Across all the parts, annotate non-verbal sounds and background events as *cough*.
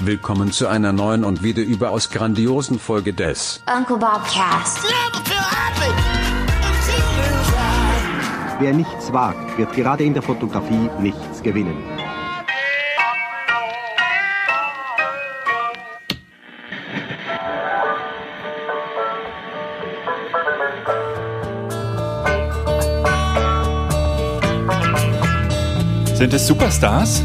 Willkommen zu einer neuen und wieder überaus grandiosen Folge des Uncle Bob Cast. Wer nichts wagt, wird gerade in der Fotografie nichts gewinnen. Sind es Superstars?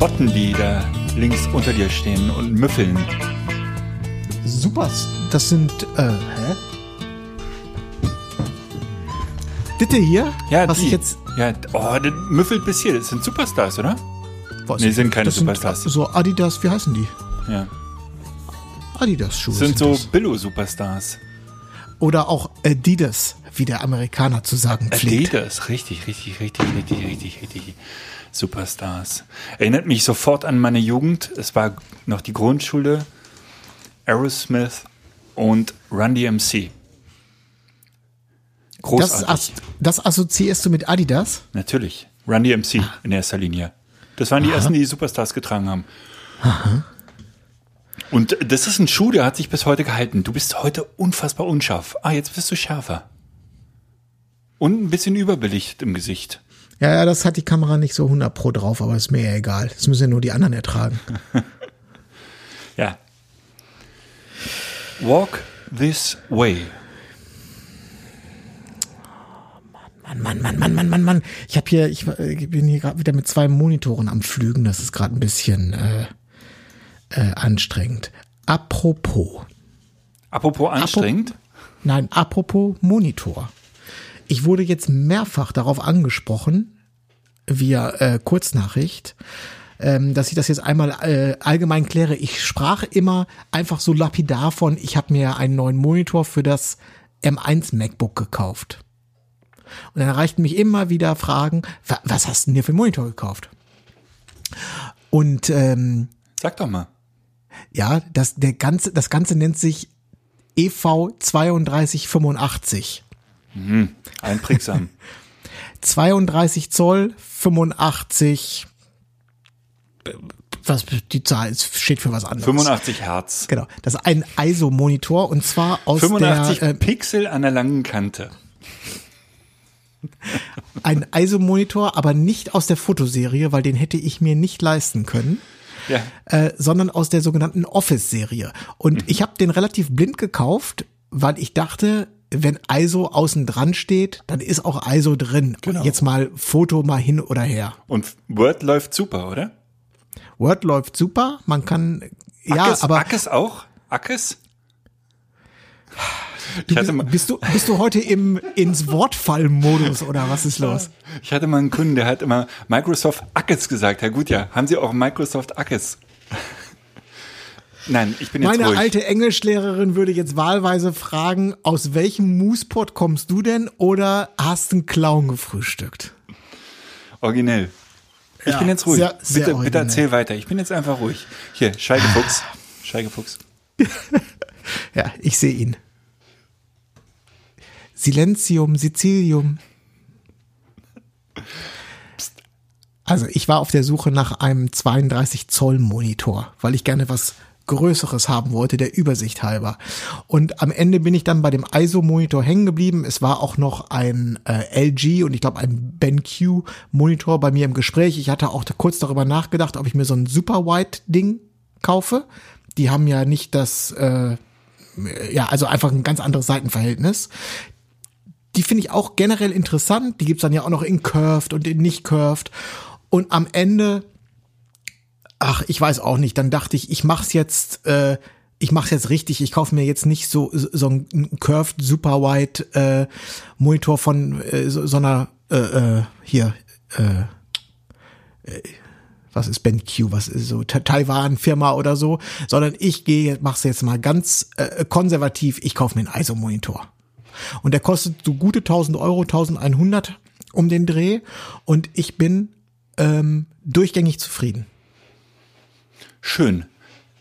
Botten, die da links unter dir stehen und müffeln. Super. Das sind, äh, hä? Bitte hier? Ja, was die. ich jetzt. Ja, oh, das müffelt bis hier. Das sind Superstars, oder? Was Nee, sind keine das Superstars. Sind so Adidas, wie heißen die? Ja. Adidas-Schuhe. Das sind so. Billo-Superstars. Oder auch Adidas, wie der Amerikaner zu sagen pflegt. Adidas, richtig, richtig, richtig, richtig, richtig, richtig. Superstars. Erinnert mich sofort an meine Jugend. Es war noch die Grundschule. Aerosmith und Run DMC. Das, Großartig. as das assoziierst du mit Adidas? Natürlich. Run DMC in erster Linie. Das waren die ersten, die Superstars getragen haben. Und das ist ein Schuh, der hat sich bis heute gehalten. Du bist heute unfassbar unscharf. Ah, jetzt bist du schärfer. Und ein bisschen überbelichtet im Gesicht. Ja, ja, das hat die Kamera nicht so 100 pro drauf, aber ist mir ja egal. Das müssen ja nur die anderen ertragen. *laughs* Ja. Walk this way. Mann, Mann, Mann, Mann, Mann, Mann, Mann. Ich habe hier, ich bin hier gerade wieder mit zwei Monitoren am Flügen. Das ist gerade ein bisschen äh, äh, anstrengend. Apropos. Apropos anstrengend. Nein, apropos Monitor. Ich wurde jetzt mehrfach darauf angesprochen, via äh, Kurznachricht, ähm, dass ich das jetzt einmal äh, allgemein kläre. Ich sprach immer einfach so lapidar von, ich habe mir einen neuen Monitor für das M1 MacBook gekauft. Und dann erreichten mich immer wieder Fragen, was hast du denn hier für einen Monitor gekauft? Und ähm, sag doch mal. Ja, das, der ganze, das Ganze nennt sich EV3285. Mhm, einprägsam. *laughs* 32 Zoll, 85. Was, die Zahl steht für was anderes. 85 Hertz. Genau. Das ist ein ISO-Monitor und zwar aus 85 der, äh, Pixel an der langen Kante. *laughs* Ein ISO-Monitor, aber nicht aus der Fotoserie, weil den hätte ich mir nicht leisten können. Ja. Äh, sondern aus der sogenannten Office-Serie. Und mhm. ich habe den relativ blind gekauft, weil ich dachte, wenn ISO außen dran steht, dann ist auch ISO drin. Genau. Jetzt mal Foto mal hin oder her. Und Word läuft super, oder? Word läuft super, man kann ja, Ackes, aber Ackes auch? Ackes? du, Ich hatte, mal, bist du bist du heute im ins Wortfall-Modus oder was ist los? *laughs* ich hatte mal einen Kunden, der hat immer Microsoft Ackes gesagt. Ja gut, ja. Haben Sie auch Microsoft Ackes? Nein, ich bin jetzt Meine ruhig. alte Englischlehrerin würde jetzt wahlweise fragen, aus welchem Moospot kommst du denn oder hast einen Clown gefrühstückt? Originell. Ich Ja, bin jetzt ruhig. sehr- sehr bitte, bitte erzähl weiter. Ich bin jetzt einfach ruhig. Hier, Scheigefuchs. *laughs* Scheigefuchs. *laughs* Ja, ich sehe ihn. Silenzium, Sizilium. Also ich war auf der Suche nach einem 32 Zoll Monitor, weil ich gerne was Größeres haben wollte, der Übersicht halber. Und am Ende bin ich dann bei dem ISO-Monitor hängen geblieben. Es war auch noch ein äh, LG und ich glaube ein BenQ-Monitor bei mir im Gespräch. Ich hatte auch kurz darüber nachgedacht, ob ich mir so ein Super-Wide-Ding kaufe. Die haben ja nicht das, äh, ja, also einfach ein ganz anderes Seitenverhältnis. Die finde ich auch generell interessant. Die gibt's dann ja auch noch in Curved und in nicht Curved. Und am Ende, ach, ich weiß auch nicht, dann dachte ich, ich mach's jetzt, äh, ich mach's jetzt richtig. Ich kaufe mir jetzt nicht so so einen Curved Super Wide äh, Monitor von äh, so, so einer äh, äh, hier äh, äh, was ist BenQ, was ist so Ta- Taiwan Firma oder so, sondern ich gehe, mach's jetzt mal ganz äh, konservativ. Ich kaufe mir einen ISO Monitor. Und der kostet so gute 1000 Euro, 1100 um den Dreh. Und ich bin ähm, durchgängig zufrieden. Schön.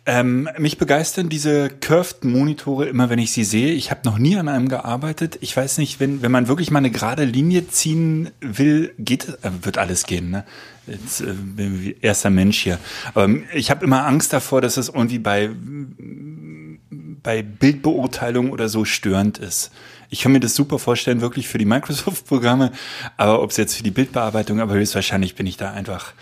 Ähm, mich begeistern diese Curved-Monitore immer, wenn ich sie sehe. Ich habe noch nie an einem gearbeitet. Ich weiß nicht, wenn, wenn man wirklich mal eine gerade Linie ziehen will, geht, äh, wird alles gehen. Ne? Jetzt äh, bin ich erster Mensch hier. Aber ich habe immer Angst davor, dass es irgendwie bei, bei Bildbeurteilung oder so störend ist. Ich kann mir das super vorstellen, wirklich für die Microsoft-Programme, aber ob es jetzt für die Bildbearbeitung, aber höchstwahrscheinlich bin ich da einfach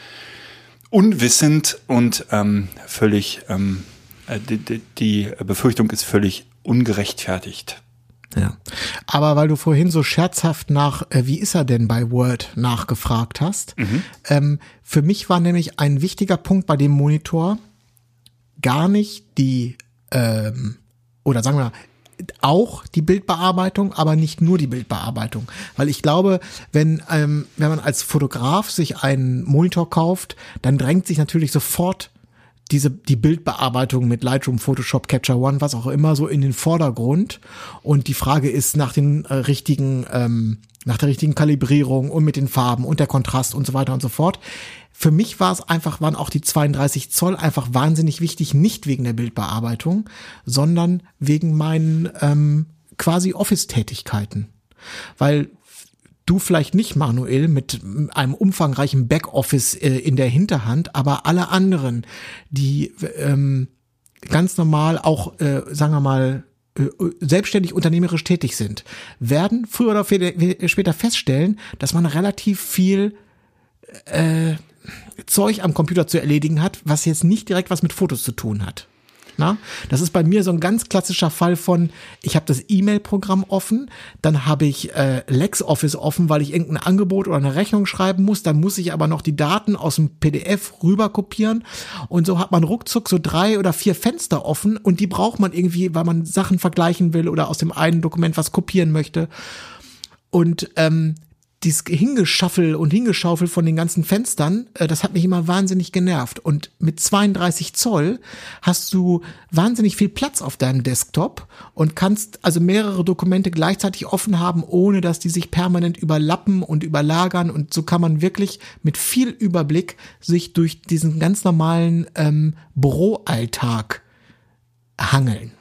unwissend und ähm, völlig, ähm, äh, die, die Befürchtung ist völlig ungerechtfertigt. Ja. Aber weil du vorhin so scherzhaft nach, äh, wie ist er denn bei Word nachgefragt hast, mhm. ähm, für mich war nämlich ein wichtiger Punkt bei dem Monitor gar nicht die, ähm, oder sagen wir auch die Bildbearbeitung, aber nicht nur die Bildbearbeitung. Weil ich glaube, wenn, ähm, wenn man als Fotograf sich einen Monitor kauft, dann drängt sich natürlich sofort diese, die Bildbearbeitung mit Lightroom, Photoshop, Capture One, was auch immer, so in den Vordergrund. Und die Frage ist nach den äh, richtigen, ähm, nach der richtigen Kalibrierung und mit den Farben und der Kontrast und so weiter und so fort. Für mich war es einfach, waren auch die 32 Zoll einfach wahnsinnig wichtig, nicht wegen der Bildbearbeitung, sondern wegen meinen ähm, quasi Office-Tätigkeiten. Weil du vielleicht nicht, Manuel, mit einem umfangreichen Backoffice äh, in der Hinterhand, aber alle anderen, die ähm, ganz normal auch, äh, sagen wir mal, äh, selbstständig unternehmerisch tätig sind, werden früher oder später feststellen, dass man relativ viel äh, Zeug am Computer zu erledigen hat, was jetzt nicht direkt was mit Fotos zu tun hat. Na? Das ist bei mir so ein ganz klassischer Fall von, ich habe das E-Mail-Programm offen, dann habe ich äh, LexOffice offen, weil ich irgendein Angebot oder eine Rechnung schreiben muss, dann muss ich aber noch die Daten aus dem PDF rüber kopieren und so hat man ruckzuck so drei oder vier Fenster offen und die braucht man irgendwie, weil man Sachen vergleichen will oder aus dem einen Dokument was kopieren möchte. Und ähm, dieses Hingeschaffel und Hingeschaufel von den ganzen Fenstern, äh, das hat mich immer wahnsinnig genervt. Und mit 32 Zoll hast du wahnsinnig viel Platz auf deinem Desktop und kannst also mehrere Dokumente gleichzeitig offen haben, ohne dass die sich permanent überlappen und überlagern. Und so kann man wirklich mit viel Überblick sich durch diesen ganz normalen ähm, Büroalltag hangeln.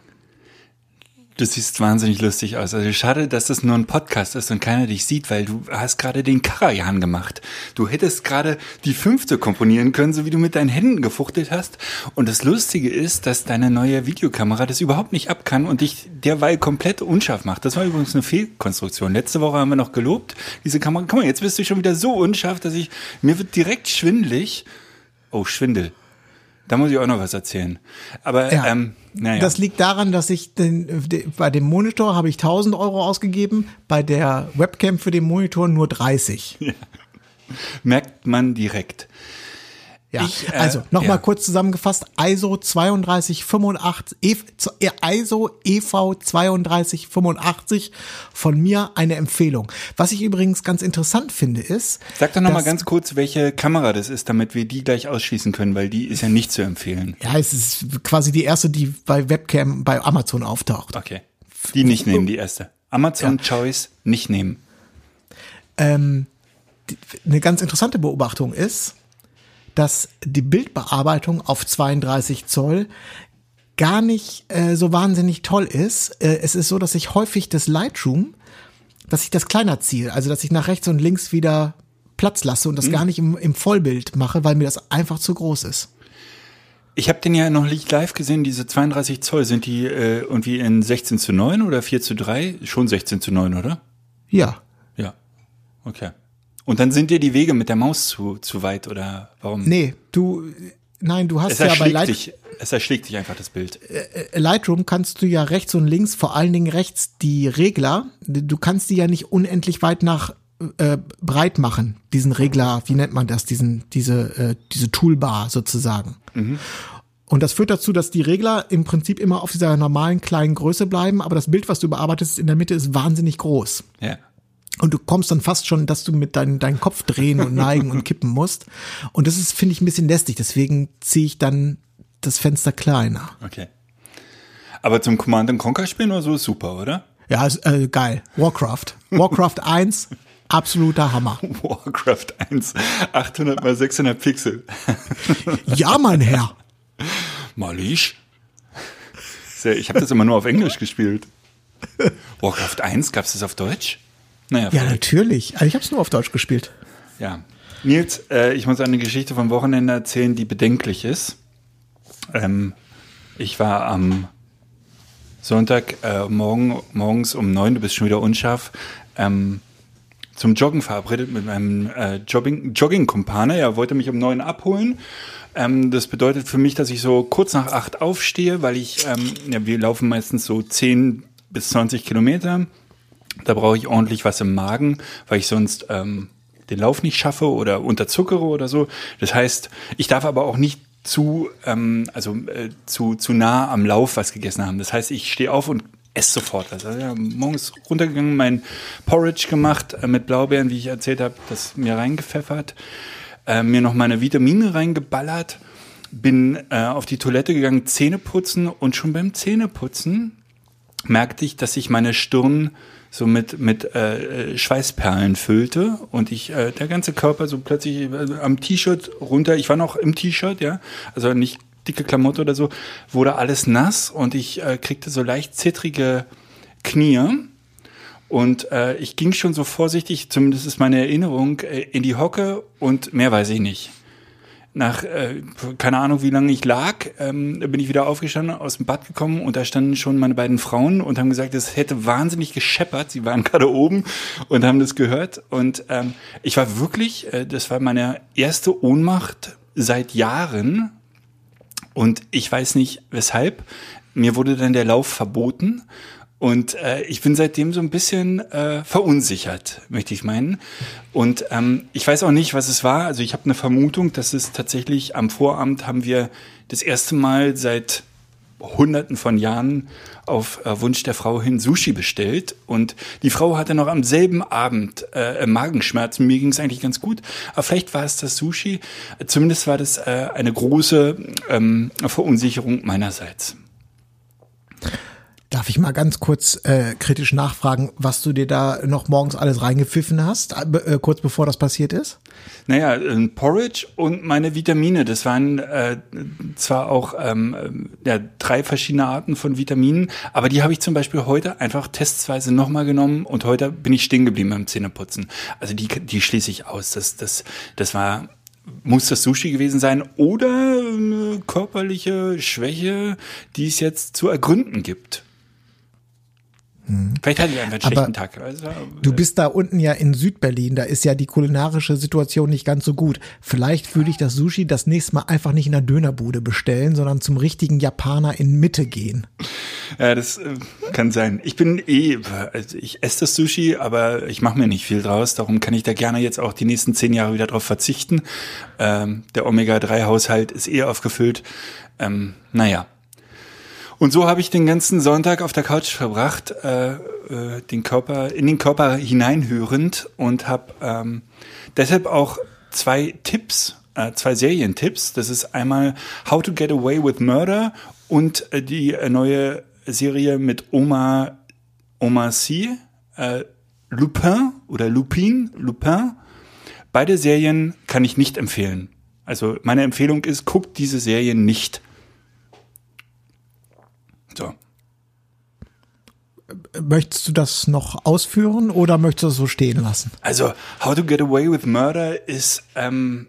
Du siehst wahnsinnig lustig aus. Also schade, dass das nur ein Podcast ist und keiner dich sieht, weil du hast gerade den Karajan gemacht. Du hättest gerade die fünfte komponieren können, so wie du mit deinen Händen gefuchtelt hast. Und das Lustige ist, dass deine neue Videokamera das überhaupt nicht ab kann und dich derweil komplett unscharf macht. Das war übrigens eine Fehlkonstruktion. Letzte Woche haben wir noch gelobt, diese Kamera. Guck mal, jetzt bist du schon wieder so unscharf, dass ich, mir wird direkt schwindlig. Oh, Schwindel. Da muss ich auch noch was erzählen. Aber ja, ähm, naja. das liegt daran, dass ich den, de, bei dem Monitor habe ich 1000 Euro ausgegeben, bei der Webcam für den Monitor nur 30. Ja. *laughs* Merkt man direkt. Ja, ich, äh, also nochmal ja. kurz zusammengefasst, ISO 3285, e, ISO EV 3285 von mir eine Empfehlung. Was ich übrigens ganz interessant finde ist. Sag doch nochmal ganz kurz, welche Kamera das ist, damit wir die gleich ausschließen können, weil die ist ja nicht zu empfehlen. Ja, es ist quasi die erste, die bei Webcam bei Amazon auftaucht. Okay. Die nicht nehmen, die erste. Amazon ja. Choice nicht nehmen. Ähm, die, eine ganz interessante Beobachtung ist, dass die Bildbearbeitung auf 32 Zoll gar nicht äh, so wahnsinnig toll ist. Äh, es ist so, dass ich häufig das Lightroom, dass ich das kleiner ziehe, also dass ich nach rechts und links wieder Platz lasse und das mhm. gar nicht im, im Vollbild mache, weil mir das einfach zu groß ist. Ich habe den ja noch nicht live gesehen, diese 32 Zoll, sind die äh, irgendwie in 16 zu 9 oder 4 zu 3? Schon 16 zu 9, oder? Ja. Ja. Okay. Und dann sind dir die Wege mit der Maus zu, zu weit oder warum? Nee, du, nein, du hast es ja bei Light dich, es erschlägt dich einfach das Bild. Äh, äh, Lightroom kannst du ja rechts und links, vor allen Dingen rechts die Regler, du kannst die ja nicht unendlich weit nach äh, breit machen, diesen Regler, wie nennt man das, diesen, diese, äh, diese Toolbar sozusagen. Mhm. Und das führt dazu, dass die Regler im Prinzip immer auf dieser normalen kleinen Größe bleiben, aber das Bild, was du bearbeitest in der Mitte, ist wahnsinnig groß. Ja. Und du kommst dann fast schon, dass du mit deinem deinen Kopf drehen und neigen und *laughs* kippen musst. Und das ist, finde ich, ein bisschen lästig. Deswegen ziehe ich dann das Fenster kleiner. Okay. Aber zum Command Conquer spielen oder so ist super, oder? Ja, ist, äh, geil. Warcraft. Warcraft *laughs* 1, absoluter Hammer. Warcraft 1, 800 mal 600 Pixel. *laughs* ja, mein Herr. Malisch? Ich habe das immer nur auf Englisch gespielt. Warcraft 1, gab es das auf Deutsch? Naja, ja, vielleicht. natürlich. Also ich habe es nur auf Deutsch gespielt. Ja. Nils, äh, ich muss eine Geschichte vom Wochenende erzählen, die bedenklich ist. Ähm, ich war am Sonntag äh, morgen, morgens um neun, du bist schon wieder unscharf, ähm, zum Joggen verabredet mit meinem äh, Jogging, Jogging-Kumpane. Er wollte mich um neun abholen. Ähm, das bedeutet für mich, dass ich so kurz nach acht aufstehe, weil ich, ähm, ja, wir laufen meistens so zehn bis zwanzig Kilometer. Da brauche ich ordentlich was im Magen, weil ich sonst ähm, den Lauf nicht schaffe oder unterzuckere oder so. Das heißt, ich darf aber auch nicht zu, ähm, also äh, zu, zu nah am Lauf was gegessen haben. Das heißt, ich stehe auf und esse sofort was. Also ja, morgens runtergegangen, mein Porridge gemacht äh, mit Blaubeeren, wie ich erzählt habe, das mir reingepfeffert, äh, mir noch meine Vitamine reingeballert, bin äh, auf die Toilette gegangen, Zähne putzen und schon beim Zähneputzen merkte ich, dass sich meine Stirn so mit, mit äh, Schweißperlen füllte und ich, äh, der ganze Körper so plötzlich äh, am T-Shirt runter, ich war noch im T-Shirt, ja, also nicht dicke Klamotte oder so, wurde alles nass und ich äh, kriegte so leicht zittrige Knie. Und äh, ich ging schon so vorsichtig, zumindest ist meine Erinnerung, äh, in die Hocke und mehr weiß ich nicht nach äh, keine Ahnung, wie lange ich lag, ähm, bin ich wieder aufgestanden, aus dem Bad gekommen und da standen schon meine beiden Frauen und haben gesagt, es hätte wahnsinnig gescheppert. Sie waren *laughs* gerade oben und haben das gehört und ähm, ich war wirklich, äh, das war meine erste Ohnmacht seit Jahren und ich weiß nicht weshalb. Mir wurde dann der Lauf verboten und äh, ich bin seitdem so ein bisschen äh, verunsichert, möchte ich meinen. Und ähm, ich weiß auch nicht, was es war. Also ich habe eine Vermutung, dass es tatsächlich am Vorabend haben wir das erste Mal seit Hunderten von Jahren auf äh, Wunsch der Frau hin Sushi bestellt und die Frau hatte noch am selben Abend äh, Magenschmerzen. Mir ging es eigentlich ganz gut, aber vielleicht war es das Sushi. Zumindest war das äh, eine große ähm, Verunsicherung meinerseits. Darf ich mal ganz kurz äh, kritisch nachfragen, was du dir da noch morgens alles reingepfiffen hast, äh, kurz bevor das passiert ist? Naja, ein Porridge und meine Vitamine. Das waren äh, zwar auch ähm, ja, drei verschiedene Arten von Vitaminen, aber die habe ich zum Beispiel heute einfach testweise nochmal genommen und heute bin ich stehen geblieben beim Zähneputzen. Also die, die schließe ich aus. Das, das, das war muss das Sushi gewesen sein oder eine körperliche Schwäche, die es jetzt zu ergründen gibt. Hm. Vielleicht hatte ich einfach einen schlechten Aber Tag. Also, du bist da unten ja in Südberlin, da ist ja die kulinarische Situation nicht ganz so gut. Vielleicht würde ich das Sushi das nächste Mal einfach nicht in der Dönerbude bestellen, sondern zum richtigen Japaner in Mitte gehen. Ja, das äh, kann sein. Ich bin eh, also ich esse das Sushi, aber ich mache mir nicht viel draus. Darum kann ich da gerne jetzt auch die nächsten zehn Jahre wieder drauf verzichten. Ähm, der Omega-3-Haushalt ist eh aufgefüllt. Ähm, naja. Und so habe ich den ganzen Sonntag auf der Couch verbracht, äh, äh, den Körper in den Körper hineinhörend und habe ähm, deshalb auch zwei Tipps, äh, zwei Serientipps. Das ist einmal How to Get Away with Murder und äh, die äh, neue Serie mit Oma Oma C, äh, Lupin oder Lupin, Lupin. Beide Serien kann ich nicht empfehlen. Also meine Empfehlung ist, guckt diese Serien nicht. So. Möchtest du das noch ausführen oder möchtest du das so stehen lassen? Also, How to Get Away with Murder ist ähm,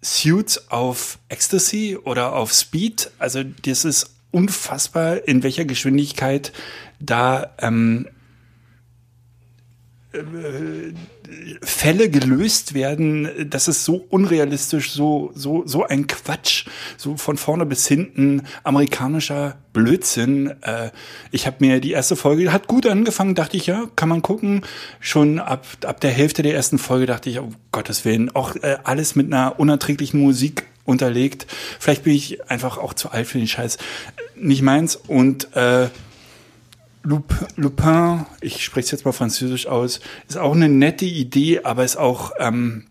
Suits auf Ecstasy oder auf Speed. Also, das ist unfassbar, in welcher Geschwindigkeit da ähm, äh, Fälle gelöst werden, das ist so unrealistisch, so, so, so ein Quatsch, so von vorne bis hinten amerikanischer Blödsinn. Äh, ich habe mir die erste Folge, hat gut angefangen, dachte ich, ja, kann man gucken. Schon ab, ab der Hälfte der ersten Folge dachte ich, um Gottes Willen, auch äh, alles mit einer unerträglichen Musik unterlegt. Vielleicht bin ich einfach auch zu alt für den Scheiß. Nicht meins. Und äh, Lupin, ich spreche es jetzt mal französisch aus, ist auch eine nette Idee, aber ist auch ähm,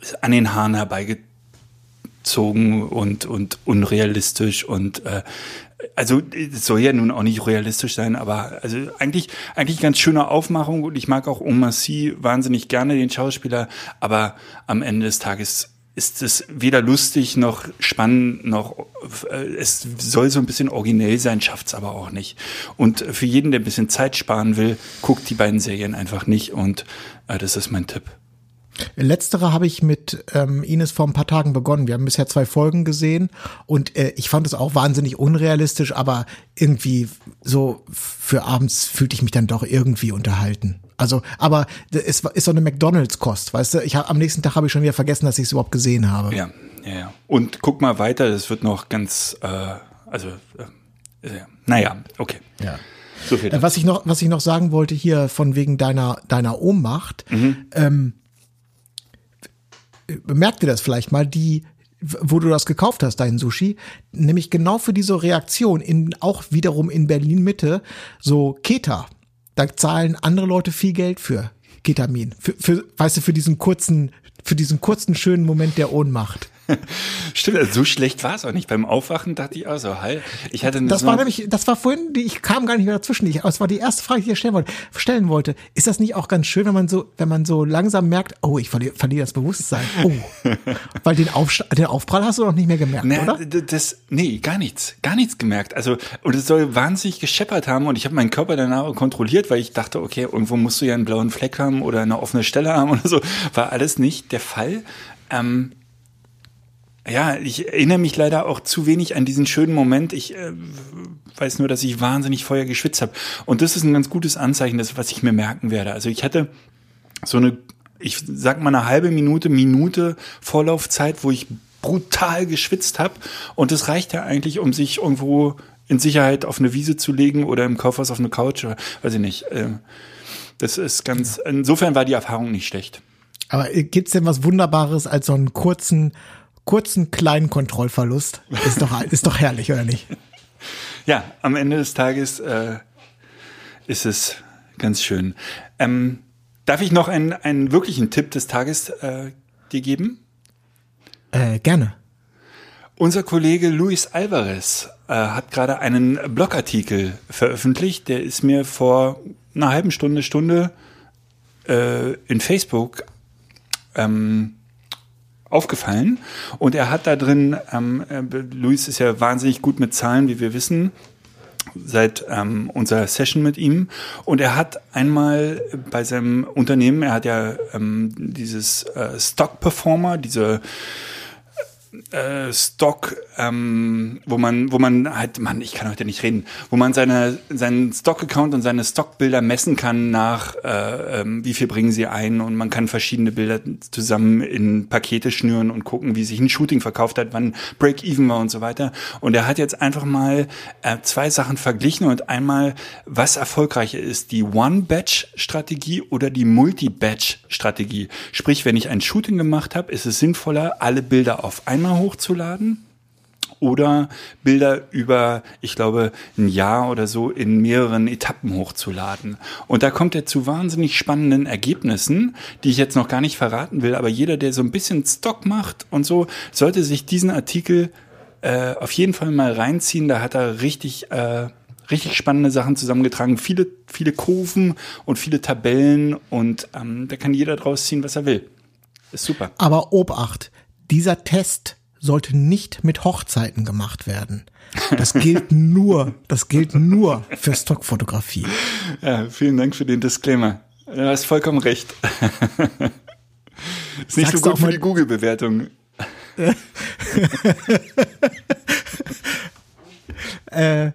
ist an den Haaren herbeigezogen und, und unrealistisch und äh, also es soll ja nun auch nicht realistisch sein, aber also eigentlich eigentlich ganz schöne Aufmachung und ich mag auch Omar Sy wahnsinnig gerne den Schauspieler, aber am Ende des Tages ist es weder lustig noch spannend noch äh, es soll so ein bisschen originell sein, schafft's aber auch nicht. Und für jeden, der ein bisschen Zeit sparen will, guckt die beiden Serien einfach nicht und äh, das ist mein Tipp. Letztere habe ich mit ähm, Ines vor ein paar Tagen begonnen. Wir haben bisher zwei Folgen gesehen und äh, ich fand es auch wahnsinnig unrealistisch, aber irgendwie so für abends fühlte ich mich dann doch irgendwie unterhalten. Also, aber es ist so eine McDonalds-Kost, weißt du? Ich hab, am nächsten Tag habe ich schon wieder vergessen, dass ich es überhaupt gesehen habe. Ja, ja, ja. Und guck mal weiter, das wird noch ganz, äh, also, äh, äh naja, okay. Ja. So viel äh, was ich noch, was ich noch sagen wollte hier von wegen deiner deiner Ohnmacht. Mhm. Ähm, merkt ihr das vielleicht mal, die, wo du das gekauft hast, deinen Sushi, nämlich genau für diese Reaktion in, auch wiederum in Berlin Mitte, so Keta. Da zahlen andere Leute viel Geld für Ketamin. Für, für, weißt du, für diesen kurzen, für diesen kurzen schönen Moment der Ohnmacht. *laughs* Stimmt, also so schlecht war es auch nicht. Beim Aufwachen dachte ich auch so, hi. Ich hatte das war nämlich, das war vorhin, die, ich kam gar nicht mehr dazwischen. Ich, das war die erste Frage, die ich stellen wollte. Stellen wollte. Ist das nicht auch ganz schön, wenn man so, wenn man so langsam merkt, oh, ich verliere, verliere das Bewusstsein. Oh. *laughs* Weil den, Auf, den Aufprall hast du noch nicht mehr gemerkt, Na, oder? Das, nee, gar nichts. Gar nichts gemerkt. Also, und es soll wahnsinnig gescheppert haben und ich habe meinen Körper danach kontrolliert, weil ich dachte, okay, irgendwo musst du ja einen blauen Fleck haben oder eine offene Stelle haben *laughs* oder so. War alles nicht der Fall. Ähm, ja, ich erinnere mich leider auch zu wenig an diesen schönen Moment. Ich äh, weiß nur, dass ich wahnsinnig Feuer geschwitzt habe. Und das ist ein ganz gutes Anzeichen, das, was ich mir merken werde. Also ich hatte so eine, ich sag mal eine halbe Minute, Minute Vorlaufzeit, wo ich brutal geschwitzt habe. Und das reicht ja eigentlich, um sich irgendwo in Sicherheit auf eine Wiese zu legen oder im Kaufhaus auf eine Couch oder weiß ich nicht. Ähm, das ist ganz, insofern war die Erfahrung nicht schlecht. Aber gibt's denn was Wunderbares als so einen kurzen kurzen kleinen Kontrollverlust. Ist doch, ist doch herrlich, oder nicht? Ja, am Ende des Tages äh, ist es ganz schön. Ähm, darf ich noch einen, einen wirklichen Tipp des Tages äh, dir geben? Äh, gerne. Unser Kollege Luis Alvarez äh, hat gerade einen Blogartikel veröffentlicht. Der ist mir vor einer halben Stunde, Stunde äh, in Facebook ähm, aufgefallen. Und er hat da drin, ähm, äh, Luis ist ja wahnsinnig gut mit Zahlen, wie wir wissen, seit ähm, unserer Session mit ihm. Und er hat einmal bei seinem Unternehmen, er hat ja ähm, dieses äh, Stock Performer, diese äh, Stock, ähm, wo man, wo man halt, man, ich kann heute nicht reden, wo man seine, seinen Stock-Account und seine Stockbilder messen kann nach, äh, ähm, wie viel bringen sie ein und man kann verschiedene Bilder zusammen in Pakete schnüren und gucken, wie sich ein Shooting verkauft hat, wann Break-Even war und so weiter. Und er hat jetzt einfach mal äh, zwei Sachen verglichen und einmal, was erfolgreicher ist, die One-Batch-Strategie oder die Multi-Batch-Strategie. Sprich, wenn ich ein Shooting gemacht habe, ist es sinnvoller, alle Bilder auf einmal hochzuladen oder Bilder über, ich glaube, ein Jahr oder so in mehreren Etappen hochzuladen. Und da kommt er zu wahnsinnig spannenden Ergebnissen, die ich jetzt noch gar nicht verraten will, aber jeder, der so ein bisschen Stock macht und so, sollte sich diesen Artikel äh, auf jeden Fall mal reinziehen. Da hat er richtig, äh, richtig spannende Sachen zusammengetragen, viele, viele Kurven und viele Tabellen und ähm, da kann jeder draus ziehen, was er will. Ist super. Aber Obacht, dieser Test sollte nicht mit Hochzeiten gemacht werden. Das gilt *laughs* nur, das gilt nur für Stockfotografie. Ja, vielen Dank für den Disclaimer. Du hast vollkommen recht. *laughs* Ist nicht Sagst so gut für die Google-Bewertung. *laughs* äh, ja,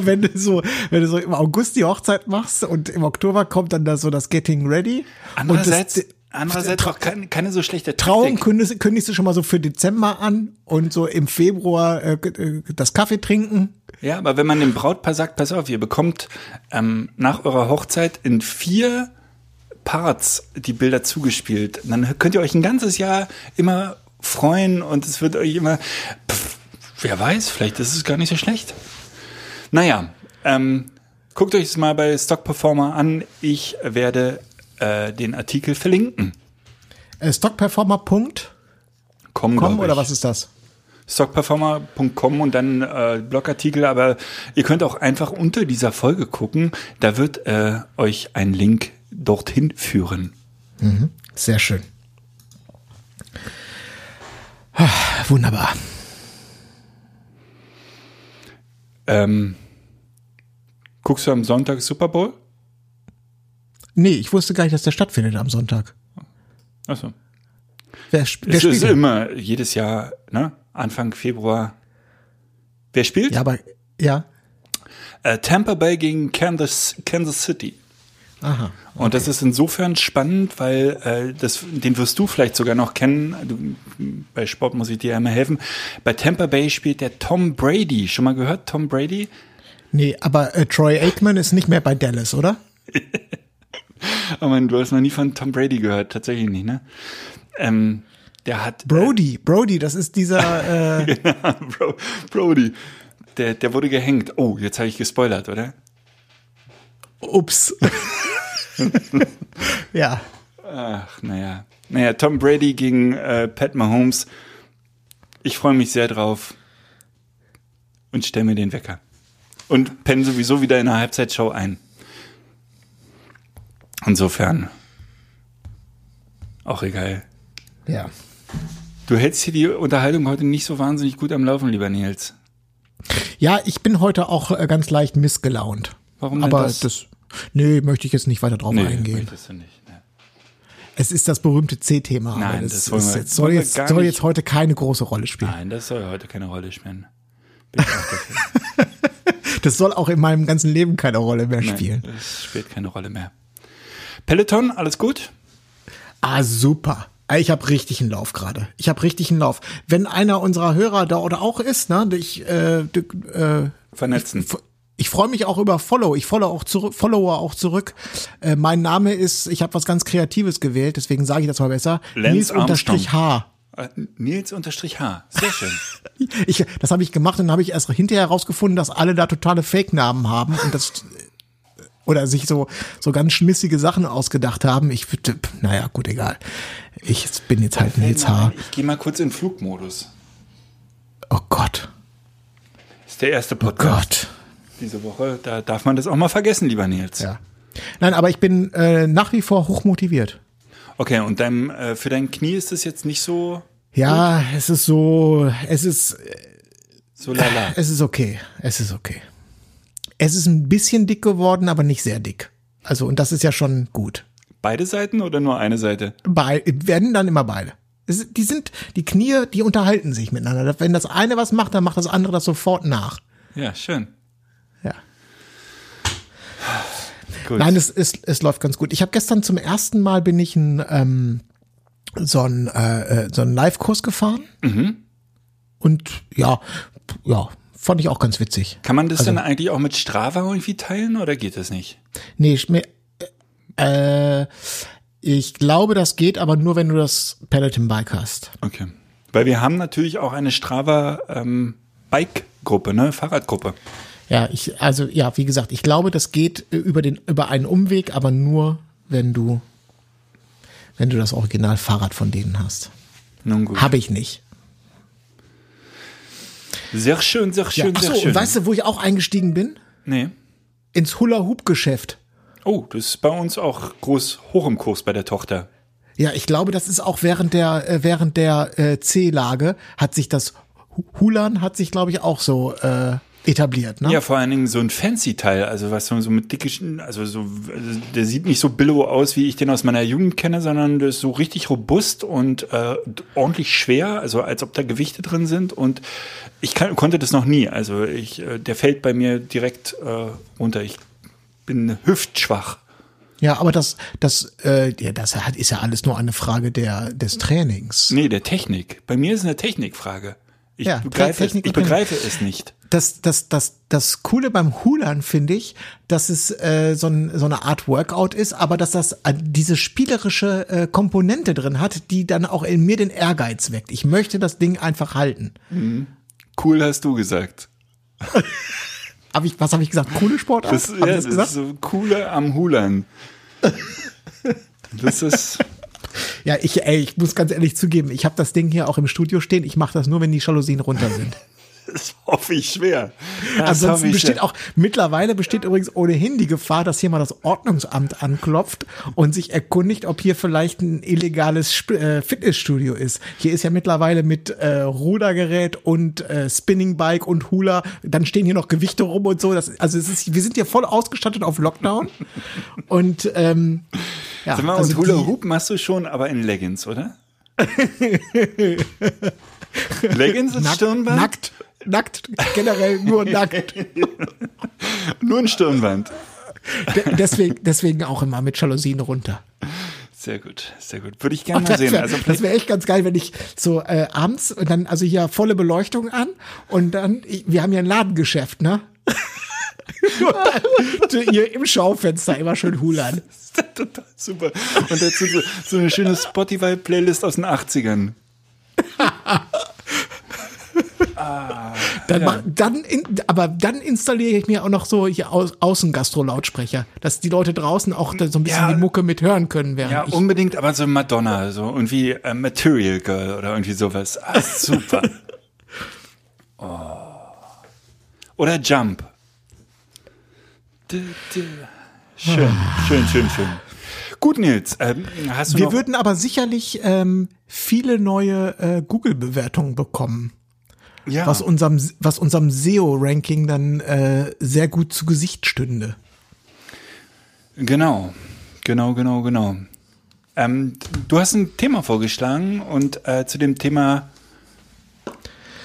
wenn du so, wenn du so im August die Hochzeit machst und im Oktober kommt dann da so das Getting Ready. Andererseits, und das, Andererseits auch keine, keine so schlechte Taktik. Trauung kündigst, kündigst du schon mal so für Dezember an und so im Februar äh, äh, das Kaffee trinken. Ja, aber wenn man dem Brautpaar sagt, pass auf, ihr bekommt ähm, nach eurer Hochzeit in vier Parts die Bilder zugespielt, dann könnt ihr euch ein ganzes Jahr immer freuen und es wird euch immer, pff, wer weiß, vielleicht ist es gar nicht so schlecht. Naja, ähm, guckt euch es mal bei Stock Performer an. Ich werde äh, den Artikel verlinken. Äh, Stockperformer.com oder was ist das? stockperformer.com und dann äh, Blogartikel, aber ihr könnt auch einfach unter dieser Folge gucken, da wird äh, euch ein Link dorthin führen. Mhm. Sehr schön. Wunderbar. Ähm, guckst du am Sonntag Super Bowl? Nee, ich wusste gar nicht, dass der stattfindet am Sonntag. Achso. Wer, sp- wer Es ist spielt? denn? immer jedes Jahr, ne? Anfang Februar. Wer spielt? Ja, aber ja. Äh, Tampa Bay gegen Kansas, Kansas City. Aha. Und das ist insofern spannend, weil äh, das, den wirst du vielleicht sogar noch kennen. Du, bei Sport muss ich dir einmal helfen. Bei Tampa Bay spielt der Tom Brady. Schon mal gehört, Tom Brady? Nee, aber äh, Troy Aikman ist nicht mehr bei Dallas, oder? *laughs* Oh man, du hast noch nie von Tom Brady gehört, tatsächlich nicht, ne? Ähm, der hat Brody, Brody, das ist dieser, *laughs* äh, Bro, Brody. Der, der wurde gehängt. Oh, jetzt habe ich gespoilert, oder? ups. *laughs* ja. Ach, naja. Naja, Tom Brady gegen äh, Pat Mahomes. Ich freue mich sehr drauf. Und stell mir den Wecker. Und penne sowieso wieder in der Halbzeitshow ein. Insofern. Auch egal. Ja. Du hältst hier die Unterhaltung heute nicht so wahnsinnig gut am Laufen, lieber Nils. Ja, ich bin heute auch äh, ganz leicht missgelaunt. Warum denn Aber das? das? nee, möchte ich jetzt nicht weiter drauf eingehen. möchtest du nicht. Ne. Es ist das berühmte C-Thema. Nein, das wollen ist wir- jetzt, soll, jetzt, soll jetzt heute keine große Rolle spielen. Nein, das soll heute keine Rolle spielen. *laughs* Bin ich auch dafür. Das soll auch in meinem ganzen Leben keine Rolle mehr Nein, spielen. das spielt keine Rolle mehr. Peloton, alles gut? Ah, super. Ich habe richtig einen Lauf gerade. Ich habe richtig einen Lauf. Wenn einer unserer Hörer da oder auch ist, ne, ich, äh, äh, Vernetzen. ich freue mich auch über Follow. Ich follow auch zurück, Follower auch zurück. Äh, mein Name ist, ich habe was ganz Kreatives gewählt, deswegen sage ich das mal besser. Nils unterstrich H. Äh, Nils unterstrich H. Sehr schön. *laughs* Ich, das habe ich gemacht und dann habe ich erst hinterher herausgefunden, dass alle da totale Fake-Namen haben und das oder sich so so ganz schmissige Sachen ausgedacht haben. Ich würde, naja, gut, egal. Ich bin jetzt halt Nils H. Ich gehe mal kurz in Flugmodus. Oh Gott, Das ist der erste oh Podcast Gott. diese Woche. Da darf man das auch mal vergessen, lieber Nils. Ja. Nein, aber ich bin äh, nach wie vor hoch motiviert. Okay, und deinem, äh, für dein Knie ist das jetzt nicht so, Ja, es ist so, es ist, so lala. es ist okay. Es ist okay. Es ist ein bisschen dick geworden, aber nicht sehr dick. Also, und das ist ja schon gut. Beide Seiten oder nur eine Seite? Bei, werden dann immer beide. Es, die sind, die Knie, die unterhalten sich miteinander. Wenn das eine was macht, dann macht das andere das sofort nach. Ja, schön. Ja. Gut. Nein, es, es, es läuft ganz gut. Ich habe gestern zum ersten Mal bin ich ein, ähm, so ein äh, äh, so einen Live-Kurs gefahren. Und ja, ja, fand ich auch ganz witzig. Kann man das Also- dann eigentlich auch mit Strava irgendwie teilen oder geht das nicht? Nee, ich, mir- äh, ich glaube, das geht aber nur, wenn du das Peloton Bike hast. Okay. Weil wir haben natürlich auch eine Strava ähm, Bike-Gruppe, ne? Fahrradgruppe. Ja, ich, also ja, wie gesagt, ich glaube, das geht äh, über den, über einen Umweg, aber nur, wenn du, wenn du das Original Fahrrad von denen hast. Nun gut. Habe ich nicht. Sehr schön, sehr Ja, schön, ach sehr so, schön. weißt du, wo ich auch eingestiegen bin? Nee. Ins Hula-Hoop-Geschäft. Oh, das ist bei uns auch groß hoch im Kurs bei der Tochter. Ja, ich glaube, das ist auch während der, äh, während der äh, C-Lage hat sich das Hu- Hulan hat sich, glaube ich, auch so äh, etabliert, ne? Ja, vor allen Dingen so ein fancy Teil, also was so, so mit dicke, also so, also der sieht nicht so billow aus, wie ich den aus meiner Jugend kenne, sondern der ist so richtig robust und äh, ordentlich schwer, also als ob da Gewichte drin sind und ich kann, konnte das noch nie, also ich, äh, der fällt bei mir direkt äh, runter. Ich bin hüftschwach. Ja, aber das, das, äh, ja, das hat, ist ja alles nur eine Frage der, des Trainings. Nee, der Technik. Bei mir ist eine Technikfrage. Ich, Ja, begreife, es, ich begreife es nicht. Das, das, das, das Coole beim Hulan finde ich, dass es äh, so, ein, so eine Art Workout ist, aber dass das äh, diese spielerische äh, Komponente drin hat, die dann auch in mir den Ehrgeiz weckt. Ich möchte das Ding einfach halten. Cool hast du gesagt. *laughs* Hab ich, was habe ich gesagt? Coole Sportart? Das, Hab ja, das das ist so coole am Hulan. Das ist, *laughs* Ja, ich, ey, ich muss ganz ehrlich zugeben, ich habe das Ding hier auch im Studio stehen. Ich mache das nur, wenn die Jalousien runter sind. *laughs* Das hoffe ich schwer. Das Ansonsten ich besteht schwer. auch, mittlerweile besteht übrigens ohnehin die Gefahr, dass hier mal das Ordnungsamt anklopft und sich erkundigt, ob hier vielleicht ein illegales äh, Fitnessstudio ist. Hier ist ja mittlerweile mit äh, Rudergerät und äh, Spinningbike und Hula, dann stehen hier noch Gewichte rum und so. Das, also es ist, wir sind hier voll ausgestattet auf Lockdown. und ähm, ja, Sag mal, also und Hula Hoop machst du schon, aber in Leggings, oder? *laughs* Leggings und nackt, Stirnband? nackt, nackt, generell nur *laughs* nackt. Nur ein Stirnband. De- deswegen, deswegen auch immer mit Jalousien runter. Sehr gut, sehr gut. Würde ich gerne mal sehen. wäre Also das wär echt ganz geil, wenn ich so äh, abends und dann also hier volle Beleuchtung an und dann ich, wir haben ja ein Ladengeschäft, ne? *laughs* Dann *laughs* hier im Schaufenster immer schön hulern. total super. Und dazu so, so eine schöne Spotify-Playlist aus den 80ern. Dann, mach, dann in, aber dann installiere ich mir auch noch so hier Au Außengastro-Lautsprecher, dass die Leute draußen auch so ein bisschen Ja. die Mucke mithören können, Ja, ich unbedingt, aber so Madonna, so irgendwie äh, Material Girl oder irgendwie sowas. Ah, super. *laughs* oh. Oder Jump. Schön, schön, schön, schön. Gut, Nils, ähm, hast du Wir würden aber sicherlich ähm, viele neue äh, Google-Bewertungen bekommen. Ja, was unserem, was unserem SEO-Ranking dann äh, sehr gut zu Gesicht stünde. genau, genau, genau, genau. Ähm, du hast ein Thema vorgeschlagen und äh, zu dem Thema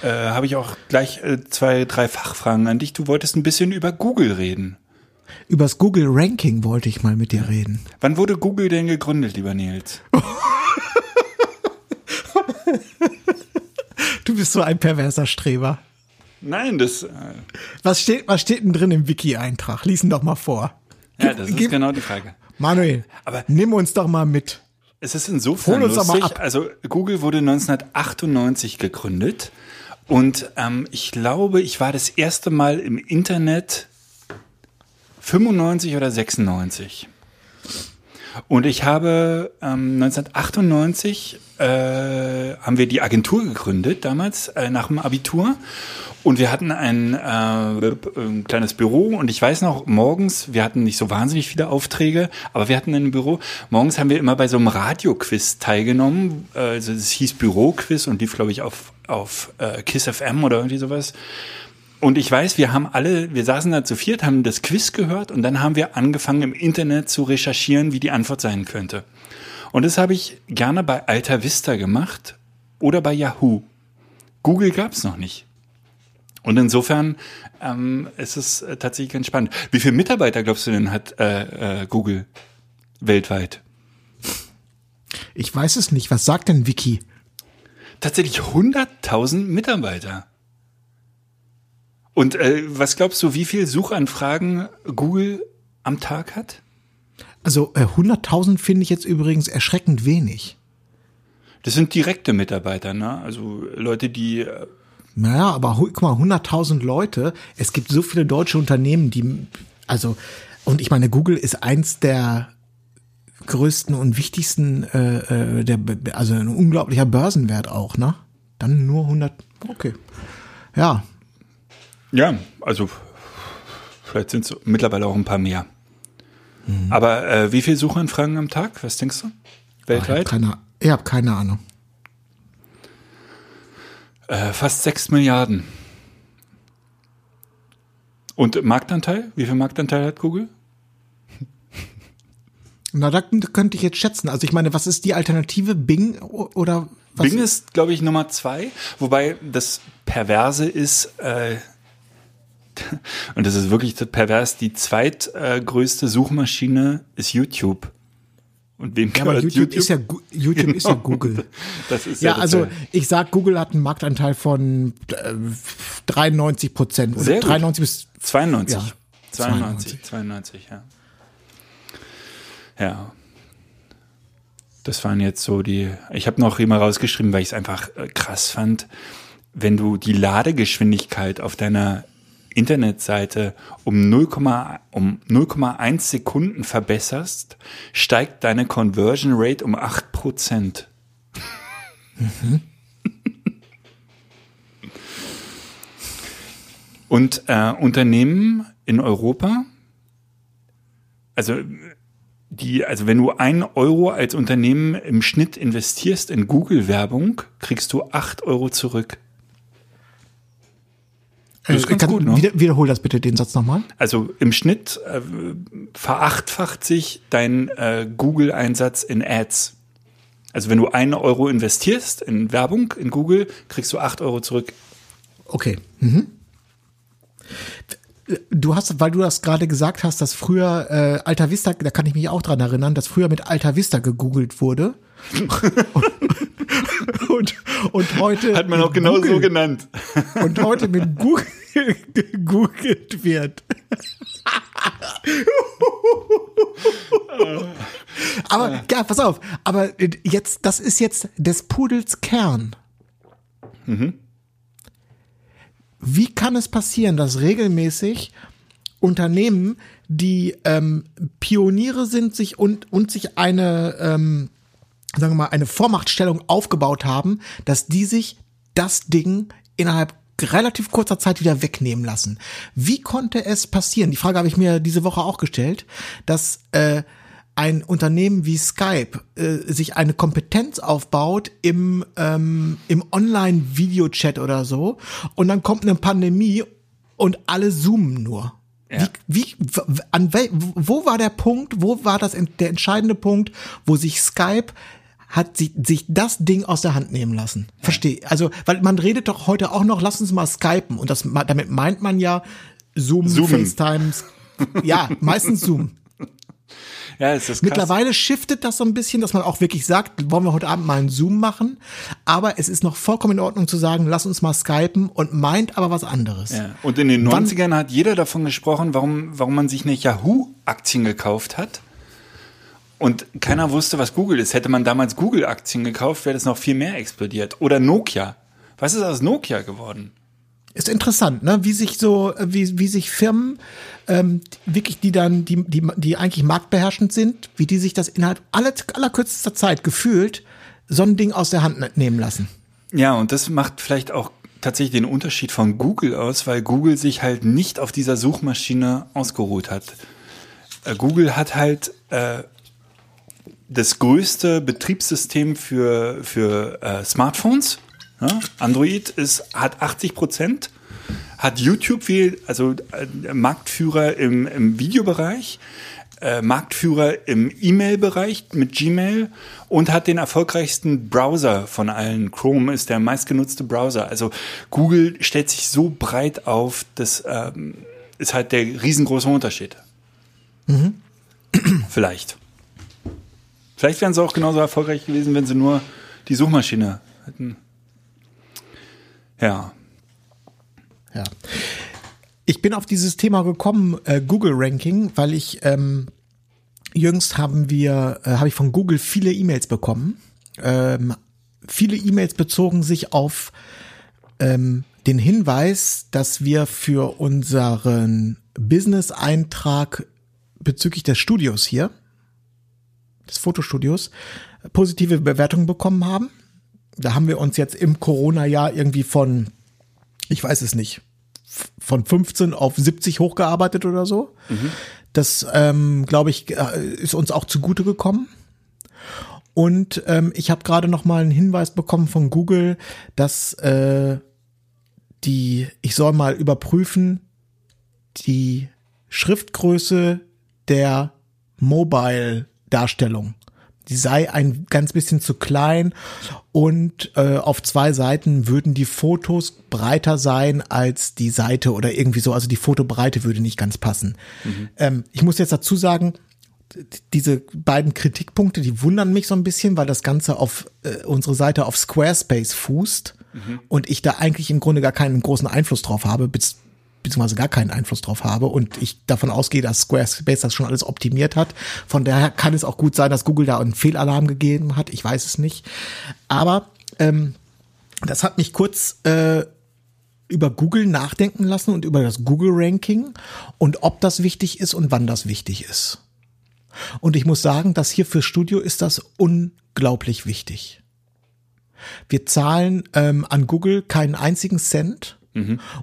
äh, habe ich auch gleich äh, zwei, drei Fachfragen an dich. Du wolltest ein bisschen über Google reden. Übers Google-Ranking wollte ich mal mit dir reden. Wann wurde Google denn gegründet, lieber Nils? *laughs* Du bist so ein perverser Streber. Nein, das, äh, Was steht, was steht denn drin im Wiki-Eintrag? Lies ihn doch mal vor. ja, Gib- das ist gib- genau die Frage. Manuel, Aber- nimm uns doch mal mit. Es ist insofern Hol lustig. Also Google wurde 1998 gegründet und ähm, ich glaube, ich war das erste Mal im Internet 95 oder 96. Und ich habe ähm, 1998 äh, haben wir die Agentur gegründet damals äh, nach dem Abitur. Und wir hatten ein, äh, ein kleines Büro. Und ich weiß noch morgens wir hatten nicht so wahnsinnig viele Aufträge aber wir hatten ein Büro. Morgens haben wir immer bei so einem Radioquiz teilgenommen. Also es hieß Büroquiz und lief glaube ich auf auf äh, Kiss FM oder irgendwie sowas und ich weiß, wir haben alle, wir saßen da zu viert, haben das Quiz gehört und dann haben wir angefangen im Internet zu recherchieren, wie die Antwort sein könnte. Und das habe ich gerne bei Alta Vista gemacht oder bei Yahoo. Google gab es noch nicht. Und insofern ähm, ist es äh, tatsächlich ganz spannend. Wie viele Mitarbeiter glaubst du denn hat äh, äh, Google weltweit? Ich weiß es nicht. Was sagt denn Wiki? Tatsächlich 100.000 Mitarbeiter. Und äh, was glaubst du, wie viel Suchanfragen Google am Tag hat? Also äh, 100.000 finde ich jetzt übrigens erschreckend wenig. Das sind direkte Mitarbeiter, ne? Also Leute, die äh, Naja, aber guck mal, 100.000 Leute. Es gibt so viele deutsche Unternehmen, die, also, und ich meine, Google ist eins der größten und wichtigsten, äh, äh, der, also ein unglaublicher Börsenwert auch, ne? Dann nur 100, okay. Ja, ja, also vielleicht sind es mittlerweile auch ein paar mehr. Aber äh, wie viele Suchanfragen am Tag? Was denkst du? ich habe Weltweit? keine, ich hab keine Ahnung. Äh, fast 6 Milliarden. Und Marktanteil? Wie viel Marktanteil hat Google? *laughs* Na, da könnte ich jetzt schätzen. Also ich meine, was ist die Alternative? Bing oder was? Bing ist, glaube ich, Nummer zwei, wobei das Perverse ist, äh, und das ist wirklich pervers, die zweitgrößte Suchmaschine ist YouTube. Und wem ja, aber gehört YouTube, ist ja YouTube ist ja Google. *laughs* Das ist ja, Ja, also äh, ich sag, Google hat einen Marktanteil von äh, 93 Prozent oder Sehr gut. 93 bis 92. Ja, 92, 92, ja. Ja. Das waren jetzt so die. Ich habe noch immer rausgeschrieben, weil ich es einfach äh, krass fand, wenn du die Ladegeschwindigkeit auf deiner Internetseite um 0, um 0,1 Sekunden verbesserst, steigt deine Conversion Rate um 8 Prozent. *laughs* Und äh, Unternehmen in Europa, also die, also wenn du ein Euro als Unternehmen im Schnitt investierst in Google-Werbung, kriegst du acht Euro zurück. Das ist ganz kann- gut, ne? wieder, wiederhol das bitte, den Satz nochmal. Also im Schnitt äh, verachtfacht sich dein äh, Google-Einsatz in Ads. Also wenn du einen Euro investierst in Werbung in Google, kriegst du acht Euro zurück. Okay. Mhm. Du hast, weil du das gerade gesagt hast, dass früher äh, Alta Vista, da kann ich mich auch dran erinnern, dass früher mit Alta Vista gegoogelt wurde. *laughs* und, und heute Hat man auch genau so Google- genannt. und heute mit Google *laughs* gegoogelt wird. *laughs* aber ja, pass auf, aber jetzt, das ist jetzt des Pudels Kern. Wie kann es passieren, dass regelmäßig Unternehmen, die ähm, Pioniere sind, sich und, und sich eine, ähm, sagen wir mal, eine Vormachtstellung aufgebaut haben, dass die sich das Ding innerhalb relativ kurzer Zeit wieder wegnehmen lassen. Wie konnte es passieren? Die Frage habe ich mir diese Woche auch gestellt, dass äh, ein Unternehmen wie Skype äh, sich eine Kompetenz aufbaut im, ähm, im Online-Video-Chat oder so und dann kommt eine Pandemie und alle zoomen nur. Ja. Wie, wie, an wel, wo war der Punkt, wo war das der entscheidende Punkt, wo sich Skype hat sich, sich das Ding aus der Hand nehmen lassen. Verstehe. Also, weil man redet doch heute auch noch, lass uns mal skypen. Und das, damit meint man ja Zoom, Zoomen. FaceTime. Ja, meistens Zoom. *laughs* Ja, ist krass. Mittlerweile shiftet das so ein bisschen, dass man auch wirklich sagt, wollen wir heute Abend mal einen Zoom machen. Aber es ist noch vollkommen in Ordnung zu sagen, lass uns mal skypen und meint aber was anderes. Ja. Und in den Wann- 90ern hat jeder davon gesprochen, warum, warum man sich eine Yahoo-Aktien gekauft hat. Und keiner wusste, was Google ist. Hätte man damals Google-Aktien gekauft, wäre das noch viel mehr explodiert. Oder Nokia. Was ist aus Nokia geworden? Ist interessant, ne? Wie sich so, äh, wie, wie sich Firmen, ähm, wirklich, die dann, die, die, die eigentlich marktbeherrschend sind, wie die sich das innerhalb aller, allerkürzester Zeit gefühlt so ein Ding aus der Hand ne- nehmen lassen. Ja, und das macht vielleicht auch tatsächlich den Unterschied von Google aus, weil Google sich halt nicht auf dieser Suchmaschine ausgeruht hat. Äh, Google hat halt äh, das größte Betriebssystem für, für äh, Smartphones. Ja? Android ist, hat 80 Prozent, hat YouTube wie, also äh, Marktführer im, im Videobereich, äh, Marktführer im E-Mail-Bereich mit Gmail und hat den erfolgreichsten Browser von allen. Chrome ist der meistgenutzte Browser. Also Google stellt sich so breit auf, das ähm, ist halt der riesengroße Unterschied. Vielleicht. Vielleicht wären sie auch genauso erfolgreich gewesen, wenn sie nur die Suchmaschine hätten. Ja. Ja. Ich bin auf dieses Thema gekommen, äh, Google Ranking, weil ich ähm, jüngst haben wir, äh, habe ich von Google viele E-Mails bekommen. Ähm, viele E-Mails bezogen sich auf ähm, den Hinweis, dass wir für unseren Business-Eintrag bezüglich des Studios hier, des Fotostudios, positive Bewertungen bekommen haben. Da haben wir uns jetzt im Corona-Jahr irgendwie von, ich weiß es nicht, von 15 auf 70 hochgearbeitet oder so. Das, ähm, glaube ich, äh, ist uns auch zugute gekommen. Und ähm, ich habe gerade noch mal einen Hinweis bekommen von Google, dass äh, die, ich soll mal überprüfen, die Schriftgröße der Mobile-Darstellung. Die sei ein ganz bisschen zu klein und äh, auf zwei Seiten würden die Fotos breiter sein als die Seite oder irgendwie so. Also die Fotobreite würde nicht ganz passen. Ähm, ich muss jetzt dazu sagen, diese beiden Kritikpunkte, die wundern mich so ein bisschen, weil das Ganze auf äh, unsere Seite auf Squarespace fußt und ich da eigentlich im Grunde gar keinen großen Einfluss drauf habe, beziehungsweise gar keinen Einfluss drauf habe und ich davon ausgehe, dass Squarespace das schon alles optimiert hat. Von daher kann es auch gut sein, dass Google da einen Fehlalarm gegeben hat. Ich weiß es nicht. Aber ähm, das hat mich kurz äh, über Google nachdenken lassen und über das Google-Ranking und ob das wichtig ist und wann das wichtig ist. Und ich muss sagen, dass hier für Studio ist das unglaublich wichtig. Wir zahlen ähm, an Google keinen einzigen Cent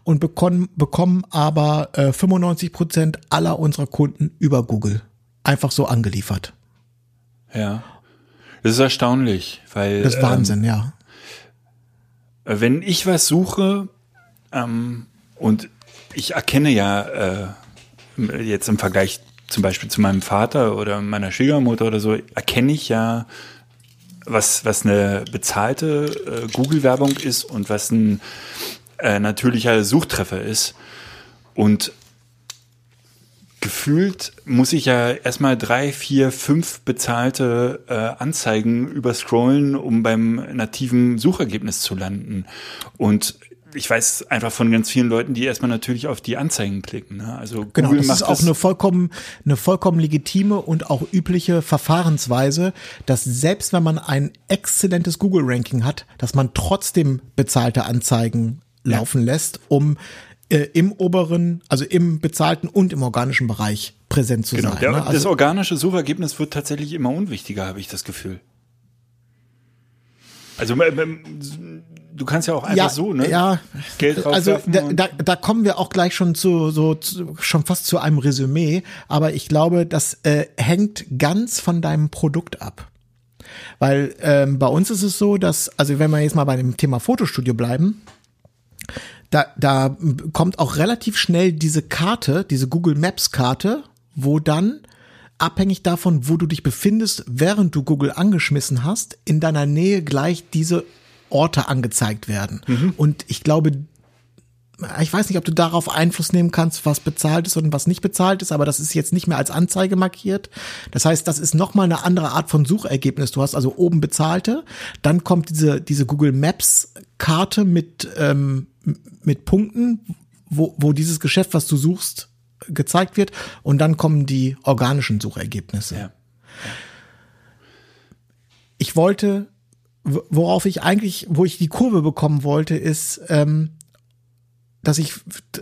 und bekommen, bekommen aber äh, 95 Prozent aller unserer Kunden über Google. Einfach so angeliefert. Ja. Das ist erstaunlich, weil. Das ist Wahnsinn, ja. Ähm, wenn ich was suche, ähm, und ich erkenne ja äh, jetzt im Vergleich zum Beispiel zu meinem Vater oder meiner Schwiegermutter oder so, erkenne ich ja, was, was eine bezahlte äh, Google-Werbung ist und was ein äh, natürlicher Suchtreffer ist. Und gefühlt muss ich ja erstmal drei, vier, fünf bezahlte äh, Anzeigen überscrollen, um beim nativen Suchergebnis zu landen. Und ich weiß einfach von ganz vielen Leuten, die erstmal natürlich auf die Anzeigen klicken. Ne? Also Genau, Google das ist auch eine vollkommen, eine vollkommen legitime und auch übliche Verfahrensweise, dass selbst wenn man ein exzellentes Google-Ranking hat, dass man trotzdem bezahlte Anzeigen laufen lässt, um äh, im oberen, also im bezahlten und im organischen Bereich präsent zu Genau. sein. Der, ne? das Also, organische Suchergebnis wird tatsächlich immer unwichtiger, habe ich das Gefühl. Also ähm, du kannst ja auch einfach ja, so, ne? Ja, Geld also da, da, da kommen wir auch gleich schon zu so zu, schon fast zu einem Resümee, aber ich glaube, das äh, hängt ganz von deinem Produkt ab. Weil ähm, bei uns ist es so, dass, also wenn wir jetzt mal bei dem Thema Fotostudio bleiben, da, da kommt auch relativ schnell diese Karte, diese Google Maps Karte, wo dann abhängig davon, wo du dich befindest, während du Google angeschmissen hast, in deiner Nähe gleich diese Orte angezeigt werden. Und ich glaube, ich weiß nicht, ob du darauf Einfluss nehmen kannst, was bezahlt ist und was nicht bezahlt ist, aber das ist jetzt nicht mehr als Anzeige markiert. Das heißt, das ist nochmal eine andere Art von Suchergebnis. Du hast also oben bezahlte, dann kommt diese, diese Google Maps Karte mit, ähm, mit Punkten, wo, wo dieses Geschäft, was du suchst, gezeigt wird und dann kommen die organischen Suchergebnisse. Ja. Ich wollte, worauf ich eigentlich, wo ich die Kurve bekommen wollte, ist, ähm, dass ich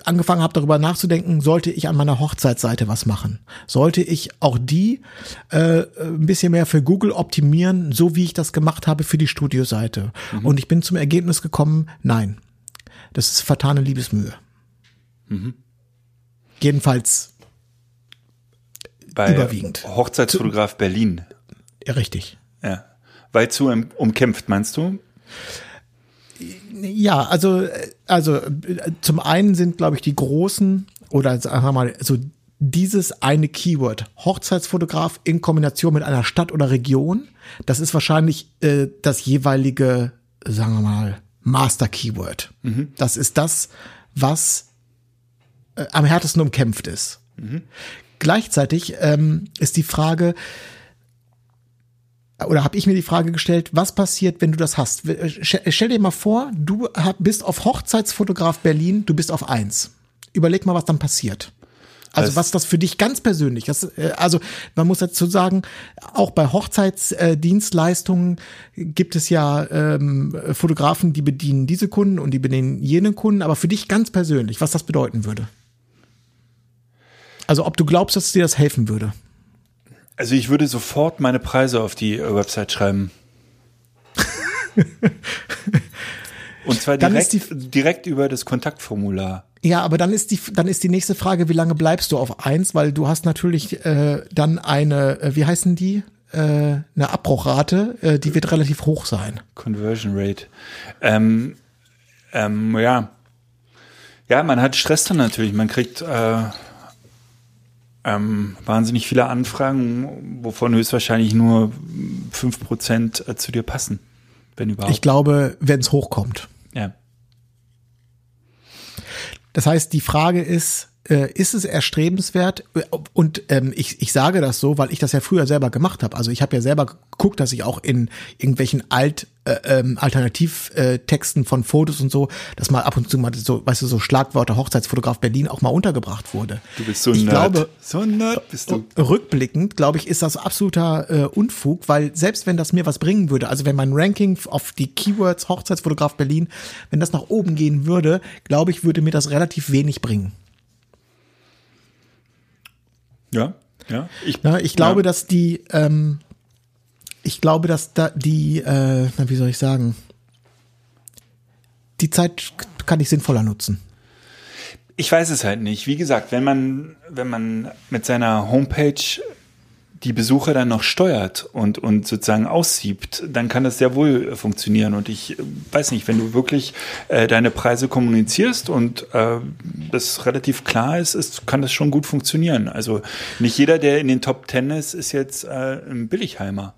angefangen habe, darüber nachzudenken, sollte ich an meiner Hochzeitsseite was machen? Sollte ich auch die äh, ein bisschen mehr für Google optimieren, so wie ich das gemacht habe für die Studioseite? Und ich bin zum Ergebnis gekommen, nein, das ist vertane Liebesmühe. Jedenfalls Bei Überwiegend. Hochzeitsfotograf Berlin. ja, richtig. Ja. Weil zu um, umkämpft, meinst du? Ja, also, äh, also äh, zum einen sind, glaube ich, die großen oder sagen wir mal so dieses eine Keyword, Hochzeitsfotograf in Kombination mit einer Stadt oder Region, das ist wahrscheinlich äh, das jeweilige, sagen wir mal, Master-Keyword. Das ist das, was äh, am härtesten umkämpft ist. Gleichzeitig ähm, ist die Frage, oder habe ich mir die Frage gestellt, was passiert, wenn du das hast? Stell stell dir mal vor, du bist auf Hochzeitsfotograf Berlin, du bist auf eins. Überleg mal, was dann passiert. Also Das- was das für dich ganz persönlich, das, äh, also man muss dazu sagen, auch bei Hochzeitsdienstleistungen gibt es ja ähm, Fotografen, die bedienen diese Kunden und die bedienen jene Kunden, aber für dich ganz persönlich, was das bedeuten würde. Also ob du glaubst, dass dir das helfen würde. Also ich würde sofort meine Preise auf die Website schreiben. *laughs* Und zwar direkt, ist direkt über das Kontaktformular. Ja, aber dann ist die dann ist die nächste Frage, wie lange bleibst du auf eins, weil du hast natürlich äh, dann eine, äh, wie heißen die, äh, eine Abbruchrate, äh, die wird relativ hoch sein. Conversion Rate. Ähm, ähm, ja. Ja, man hat Stress dann natürlich. Man kriegt äh, ähm, wahnsinnig viele Anfragen, wovon höchstwahrscheinlich nur 5% äh, zu dir passen. Wenn überhaupt. Ich glaube, wenn es hochkommt. Ja. Das heißt, die Frage ist, ist es erstrebenswert? Und ähm, ich, ich sage das so, weil ich das ja früher selber gemacht habe. Also ich habe ja selber geguckt, dass ich auch in irgendwelchen Alt äh, ähm, Alternativtexten von Fotos und so, dass mal ab und zu mal so, weißt du, so Schlagwörter Hochzeitsfotograf Berlin auch mal untergebracht wurde. Du bist so ein ich Nerd. glaube, so ein Nerd bist du. Rückblickend, glaube ich, ist das absoluter äh, Unfug, weil selbst wenn das mir was bringen würde, also wenn mein Ranking auf die Keywords Hochzeitsfotograf Berlin, wenn das nach oben gehen würde, glaube ich, würde mir das relativ wenig bringen. Ja, ja. Ich, Ne? Ich glaube, ja. dass die, ähm, ich glaube, dass da die, äh, na, wie soll ich sagen, die Zeit kann ich sinnvoller nutzen? Ich weiß es halt nicht. Wie gesagt, wenn man, wenn man mit seiner Homepage die Besucher dann noch steuert und, und sozusagen aussiebt, dann kann das sehr wohl funktionieren. Und ich äh, weiß nicht, wenn du wirklich äh, deine Preise kommunizierst und äh, das relativ klar ist, ist, kann das schon gut funktionieren. Also nicht jeder, der in den Top Ten ist, ist jetzt äh, ein Billigheimer.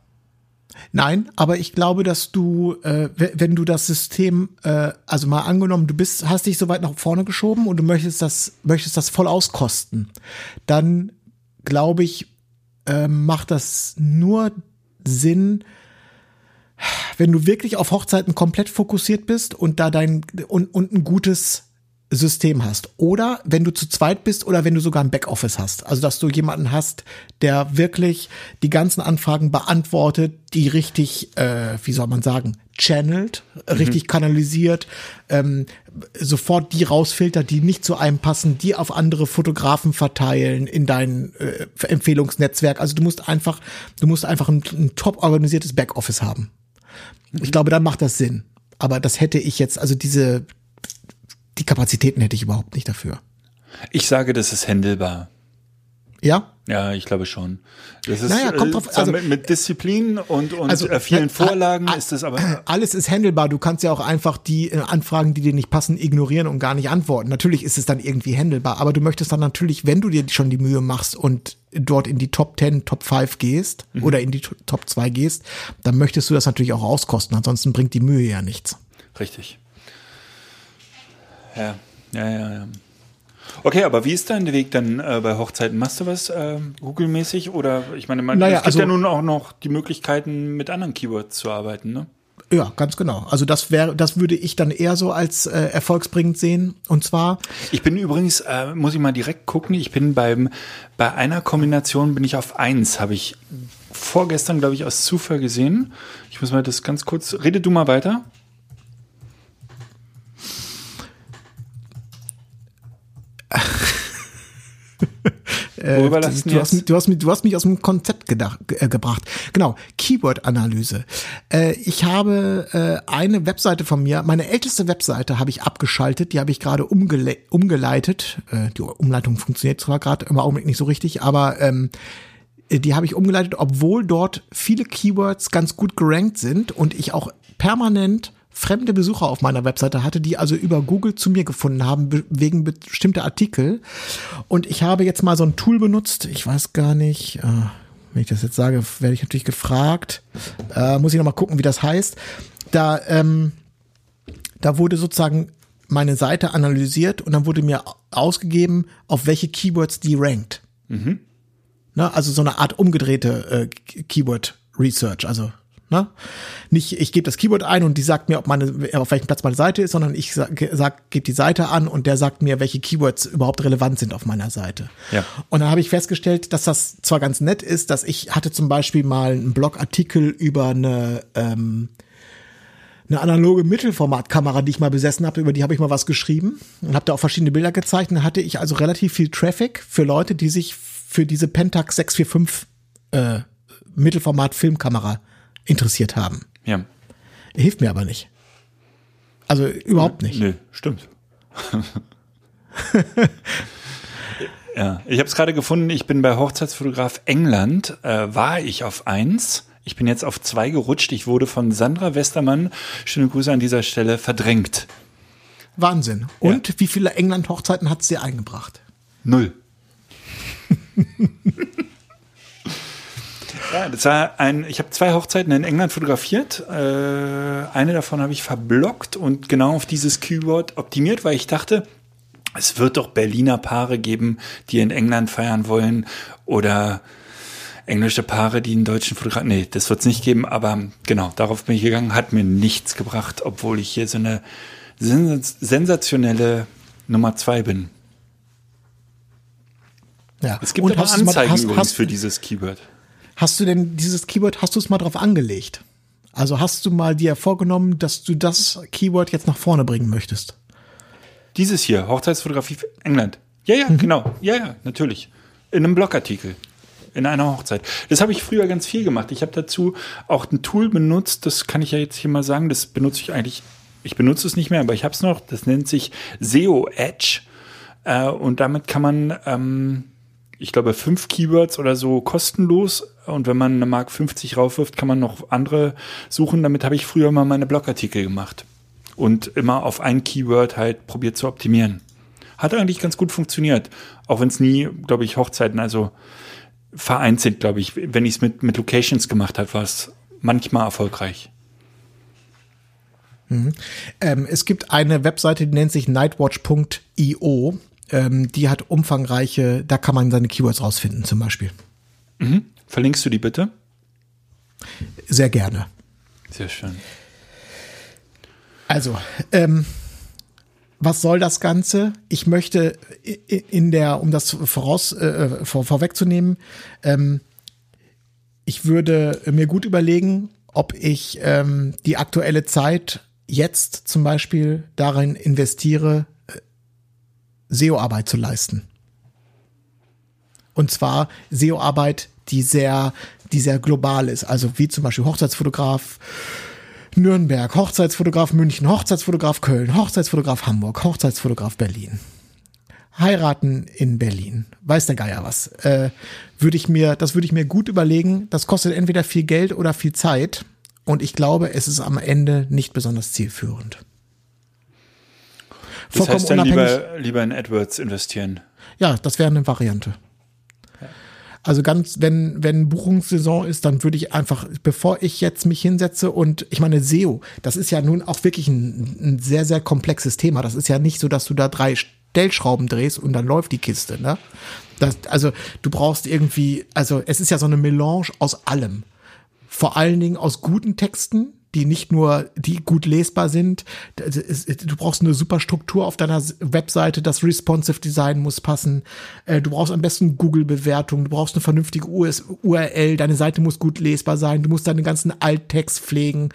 Nein, aber ich glaube, dass du, äh, wenn du das System, äh, also mal angenommen, du bist, hast dich so weit nach vorne geschoben und du möchtest das, möchtest das voll auskosten, dann glaube ich, äh, macht das nur Sinn, wenn du wirklich auf Hochzeiten komplett fokussiert bist und da dein und, und ein gutes System hast. Oder wenn du zu zweit bist oder wenn du sogar ein Backoffice hast. Also dass du jemanden hast, der wirklich die ganzen Anfragen beantwortet, die richtig, äh, wie soll man sagen, channelt, mhm. richtig kanalisiert, ähm, sofort die rausfiltert, die nicht zu einem passen, die auf andere Fotografen verteilen in dein äh, Empfehlungsnetzwerk. Also du musst einfach, du musst einfach ein, ein top organisiertes Backoffice haben. Mhm. Ich glaube, dann macht das Sinn. Aber das hätte ich jetzt, also diese, die Kapazitäten hätte ich überhaupt nicht dafür. Ich sage, das ist händelbar. Ja? Ja, ich glaube schon. Das ist naja, kommt drauf, äh, also, mit, mit Disziplin und, und also, äh, vielen äh, Vorlagen ist es aber. Alles ist handelbar. Du kannst ja auch einfach die Anfragen, die dir nicht passen, ignorieren und gar nicht antworten. Natürlich ist es dann irgendwie handelbar, aber du möchtest dann natürlich, wenn du dir schon die Mühe machst und dort in die Top 10, Top 5 gehst mhm. oder in die Top 2 gehst, dann möchtest du das natürlich auch auskosten. Ansonsten bringt die Mühe ja nichts. Richtig. Ja, ja, ja, ja. Okay, aber wie ist dein Weg dann äh, bei Hochzeiten? Machst du was äh, Google-mäßig? Oder ich meine, man, naja, es gibt also, ja nun auch noch die Möglichkeiten, mit anderen Keywords zu arbeiten, ne? Ja, ganz genau. Also das wäre, das würde ich dann eher so als äh, erfolgsbringend sehen. Und zwar. Ich bin übrigens, äh, muss ich mal direkt gucken. Ich bin beim bei einer Kombination bin ich auf eins. Habe ich vorgestern, glaube ich, aus Zufall gesehen. Ich muss mal das ganz kurz. Rede du mal weiter. Äh, du, hast, du, hast, du hast mich aus dem Konzept gedacht, äh, gebracht. Genau, Keyword-Analyse. Äh, ich habe äh, eine Webseite von mir, meine älteste Webseite habe ich abgeschaltet, die habe ich gerade umgele umgeleitet. Äh, die Umleitung funktioniert zwar gerade im Augenblick nicht so richtig, aber ähm, die habe ich umgeleitet, obwohl dort viele Keywords ganz gut gerankt sind und ich auch permanent fremde Besucher auf meiner Webseite hatte, die also über Google zu mir gefunden haben, wegen bestimmter Artikel. Und ich habe jetzt mal so ein Tool benutzt, ich weiß gar nicht, äh, wenn ich das jetzt sage, werde ich natürlich gefragt. Äh, muss ich noch mal gucken, wie das heißt. Da, ähm, da wurde sozusagen meine Seite analysiert und dann wurde mir ausgegeben, auf welche Keywords die rankt. Mhm. Na, also so eine Art umgedrehte äh, Keyword Research, also Ne? Nicht, ich gebe das Keyboard ein und die sagt mir, ob meine, auf welchem Platz meine Seite ist, sondern ich sag, sag gebe die Seite an und der sagt mir, welche Keywords überhaupt relevant sind auf meiner Seite. Ja. Und dann habe ich festgestellt, dass das zwar ganz nett ist, dass ich hatte zum Beispiel mal einen Blogartikel über eine ähm, eine analoge Mittelformatkamera, die ich mal besessen habe, über die habe ich mal was geschrieben und habe da auch verschiedene Bilder gezeichnet. Da hatte ich also relativ viel Traffic für Leute, die sich für diese Pentax 645 äh, Mittelformat Filmkamera interessiert haben. Ja. Hilft mir aber nicht. Also überhaupt nicht. Nö, stimmt. *laughs* ja, ich habe es gerade gefunden, ich bin bei Hochzeitsfotograf England, äh, war ich auf eins. Ich bin jetzt auf zwei gerutscht. Ich wurde von Sandra Westermann, schöne Grüße an dieser Stelle, verdrängt. Wahnsinn. Und ja. wie viele England-Hochzeiten hat sie eingebracht? Null. *laughs* Ja, das war ein, ich habe zwei Hochzeiten in England fotografiert. Äh, eine davon habe ich verblockt und genau auf dieses Keyword optimiert, weil ich dachte, es wird doch Berliner Paare geben, die in England feiern wollen oder englische Paare, die einen deutschen Fotografen. Nee, das wird es nicht geben, aber genau, darauf bin ich gegangen, hat mir nichts gebracht, obwohl ich hier so eine sensationelle Nummer zwei bin. Ja. Es gibt und aber Anzeigen mal, hast, übrigens hast, für dieses Keyword. Hast du denn dieses Keyword, hast du es mal drauf angelegt? Also hast du mal dir vorgenommen, dass du das Keyword jetzt nach vorne bringen möchtest? Dieses hier, Hochzeitsfotografie England. Ja, ja, mhm. genau. Ja, ja, natürlich. In einem Blogartikel. In einer Hochzeit. Das habe ich früher ganz viel gemacht. Ich habe dazu auch ein Tool benutzt, das kann ich ja jetzt hier mal sagen, das benutze ich eigentlich Ich benutze es nicht mehr, aber ich habe es noch. Das nennt sich SEO Edge. Äh, und damit kann man, ähm, ich glaube, fünf Keywords oder so kostenlos. Und wenn man eine Mark 50 raufwirft, kann man noch andere suchen. Damit habe ich früher mal meine Blogartikel gemacht. Und immer auf ein Keyword halt probiert zu optimieren. Hat eigentlich ganz gut funktioniert. Auch wenn es nie, glaube ich, Hochzeiten, also vereinzelt, glaube ich. Wenn ich es mit, mit Locations gemacht habe, war es manchmal erfolgreich. Mhm. Ähm, es gibt eine Webseite, die nennt sich nightwatch.io. Ähm, die hat umfangreiche, da kann man seine Keywords rausfinden, zum Beispiel. Mhm. Verlinkst du die bitte? Sehr gerne. Sehr schön. Also, ähm, was soll das Ganze? Ich möchte in der, um das voraus äh, vor, vorwegzunehmen, ähm, ich würde mir gut überlegen, ob ich ähm, die aktuelle Zeit jetzt zum Beispiel darin investiere, SEO-Arbeit zu leisten. Und zwar SEO-Arbeit, die sehr, die sehr global ist. Also wie zum Beispiel Hochzeitsfotograf, Nürnberg, Hochzeitsfotograf München, Hochzeitsfotograf Köln, Hochzeitsfotograf Hamburg, Hochzeitsfotograf Berlin. Heiraten in Berlin. Weiß der Geier was. Äh, würde ich mir, das würde ich mir gut überlegen. Das kostet entweder viel Geld oder viel Zeit. Und ich glaube, es ist am Ende nicht besonders zielführend. Das heißt dann lieber, lieber in AdWords investieren. Ja, das wäre eine Variante. Also ganz, wenn, wenn Buchungssaison ist, dann würde ich einfach, bevor ich jetzt mich hinsetze und ich meine, SEO, das ist ja nun auch wirklich ein, ein sehr, sehr komplexes Thema. Das ist ja nicht so, dass du da drei Stellschrauben drehst und dann läuft die Kiste, ne? Das, also du brauchst irgendwie, also es ist ja so eine Melange aus allem. Vor allen Dingen aus guten Texten, die nicht nur, die gut lesbar sind. Du brauchst eine super Struktur auf deiner Webseite, das responsive Design muss passen. Äh, du brauchst am besten Google-Bewertung, du brauchst eine vernünftige URL, deine Seite muss gut lesbar sein, du musst deine ganzen Alttext pflegen,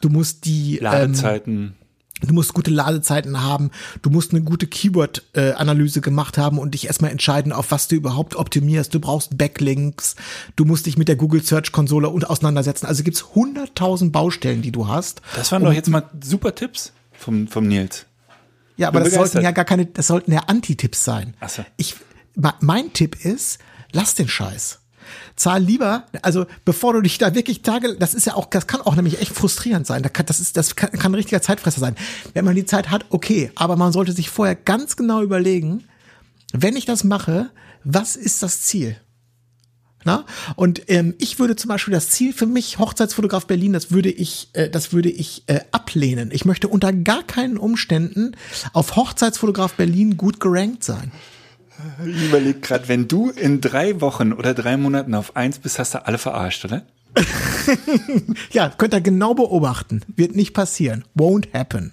du musst die Ladezeiten. Ähm, Du musst gute Ladezeiten haben, du musst eine gute Keyword-Analyse gemacht haben und dich erstmal entscheiden, auf was du überhaupt optimierst. Du brauchst Backlinks, du musst dich mit der Google Search Konsole und auseinandersetzen. Also gibt's hunderttausend Baustellen, die du hast. Das waren doch jetzt mal super Tipps vom, vom Nils. Ja, aber das sollten ja gar keine, das sollten ja Anti-Tipps sein. Ach so. Ich, mein Tipp ist, lass den Scheiß zahl lieber, also bevor du dich da wirklich Tage, das ist ja auch, das kann auch nämlich echt frustrierend sein. Das ist, das kann, kann ein richtiger Zeitfresser sein. Wenn man die Zeit hat, okay, aber man sollte sich vorher ganz genau überlegen, wenn ich das mache, was ist das Ziel? Na? Und ähm, ich würde zum Beispiel das Ziel für mich, Hochzeitsfotograf Berlin, das würde ich, äh, das würde ich äh, ablehnen. Ich möchte unter gar keinen Umständen auf Hochzeitsfotograf Berlin gut gerankt sein. Ich überlege gerade, wenn du in drei Wochen oder drei Monaten auf eins bist, hast du alle verarscht, oder? *laughs* ja, könnt ihr genau beobachten. Wird nicht passieren. Won't happen.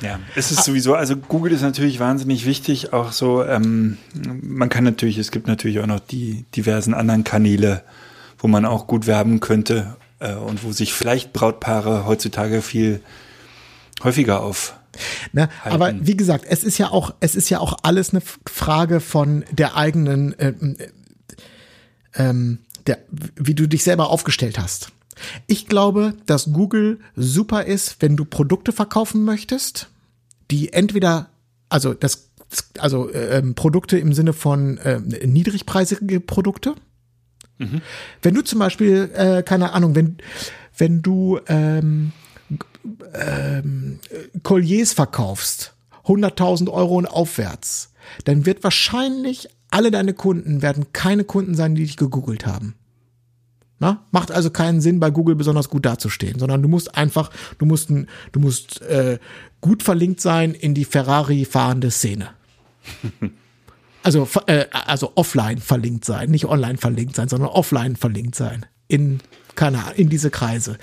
Ja, es ist sowieso, also Google ist natürlich wahnsinnig wichtig, auch so, ähm, man kann natürlich, es gibt natürlich auch noch die diversen anderen Kanäle, wo man auch gut werben könnte äh, und wo sich vielleicht Brautpaare heutzutage viel häufiger auf Ne? Aber wie gesagt, es ist ja auch, es ist ja auch alles eine Frage von der eigenen, äh, äh, ähm, der, wie du dich selber aufgestellt hast. Ich glaube, dass Google super ist, wenn du Produkte verkaufen möchtest, die entweder, also das, also äh, ähm, Produkte im Sinne von äh, niedrigpreisige Produkte. Mhm. Wenn du zum Beispiel, äh, keine Ahnung, wenn wenn du ähm, ähm, Colliers verkaufst, 100.000 Euro und aufwärts, dann wird wahrscheinlich alle deine Kunden werden keine Kunden sein, die dich gegoogelt haben. Na? Macht also keinen Sinn, bei Google besonders gut dazustehen, sondern du musst einfach, du musst, du musst äh, gut verlinkt sein in die Ferrari fahrende Szene. *laughs* also, äh, also offline verlinkt sein, nicht online verlinkt sein, sondern offline verlinkt sein in keine Ahnung, in diese Kreise.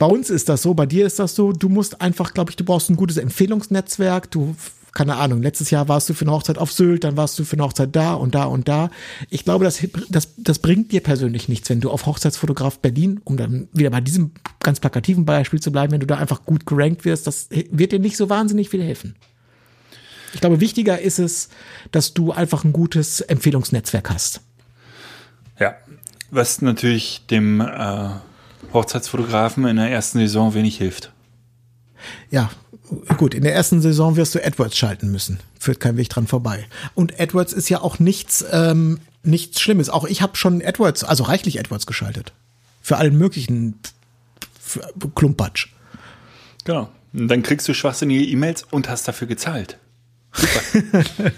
Bei uns ist das so, bei dir ist das so, du musst einfach, glaube ich, du brauchst ein gutes Empfehlungsnetzwerk, du keine Ahnung, letztes Jahr warst du für eine Hochzeit auf Sylt, dann warst du für eine Hochzeit da und da und da. Ich glaube, das, das, das bringt dir persönlich nichts, wenn du auf Hochzeitsfotograf Berlin, um dann wieder bei diesem ganz plakativen Beispiel zu bleiben, wenn du da einfach gut gerankt wirst, das wird dir nicht so wahnsinnig viel helfen. Ich glaube, wichtiger ist es, dass du einfach ein gutes Empfehlungsnetzwerk hast. Ja, was natürlich dem äh Hochzeitsfotografen in der ersten Saison wenig hilft. Ja, gut, in der ersten Saison wirst du AdWords schalten müssen. Führt kein Weg dran vorbei. Und AdWords ist ja auch nichts, ähm, nichts Schlimmes. Auch ich habe schon AdWords, also reichlich AdWords geschaltet. Für allen möglichen für Klumpatsch. Genau. Und dann kriegst du schwachsinnige E-Mails und hast dafür gezahlt. Super. *laughs*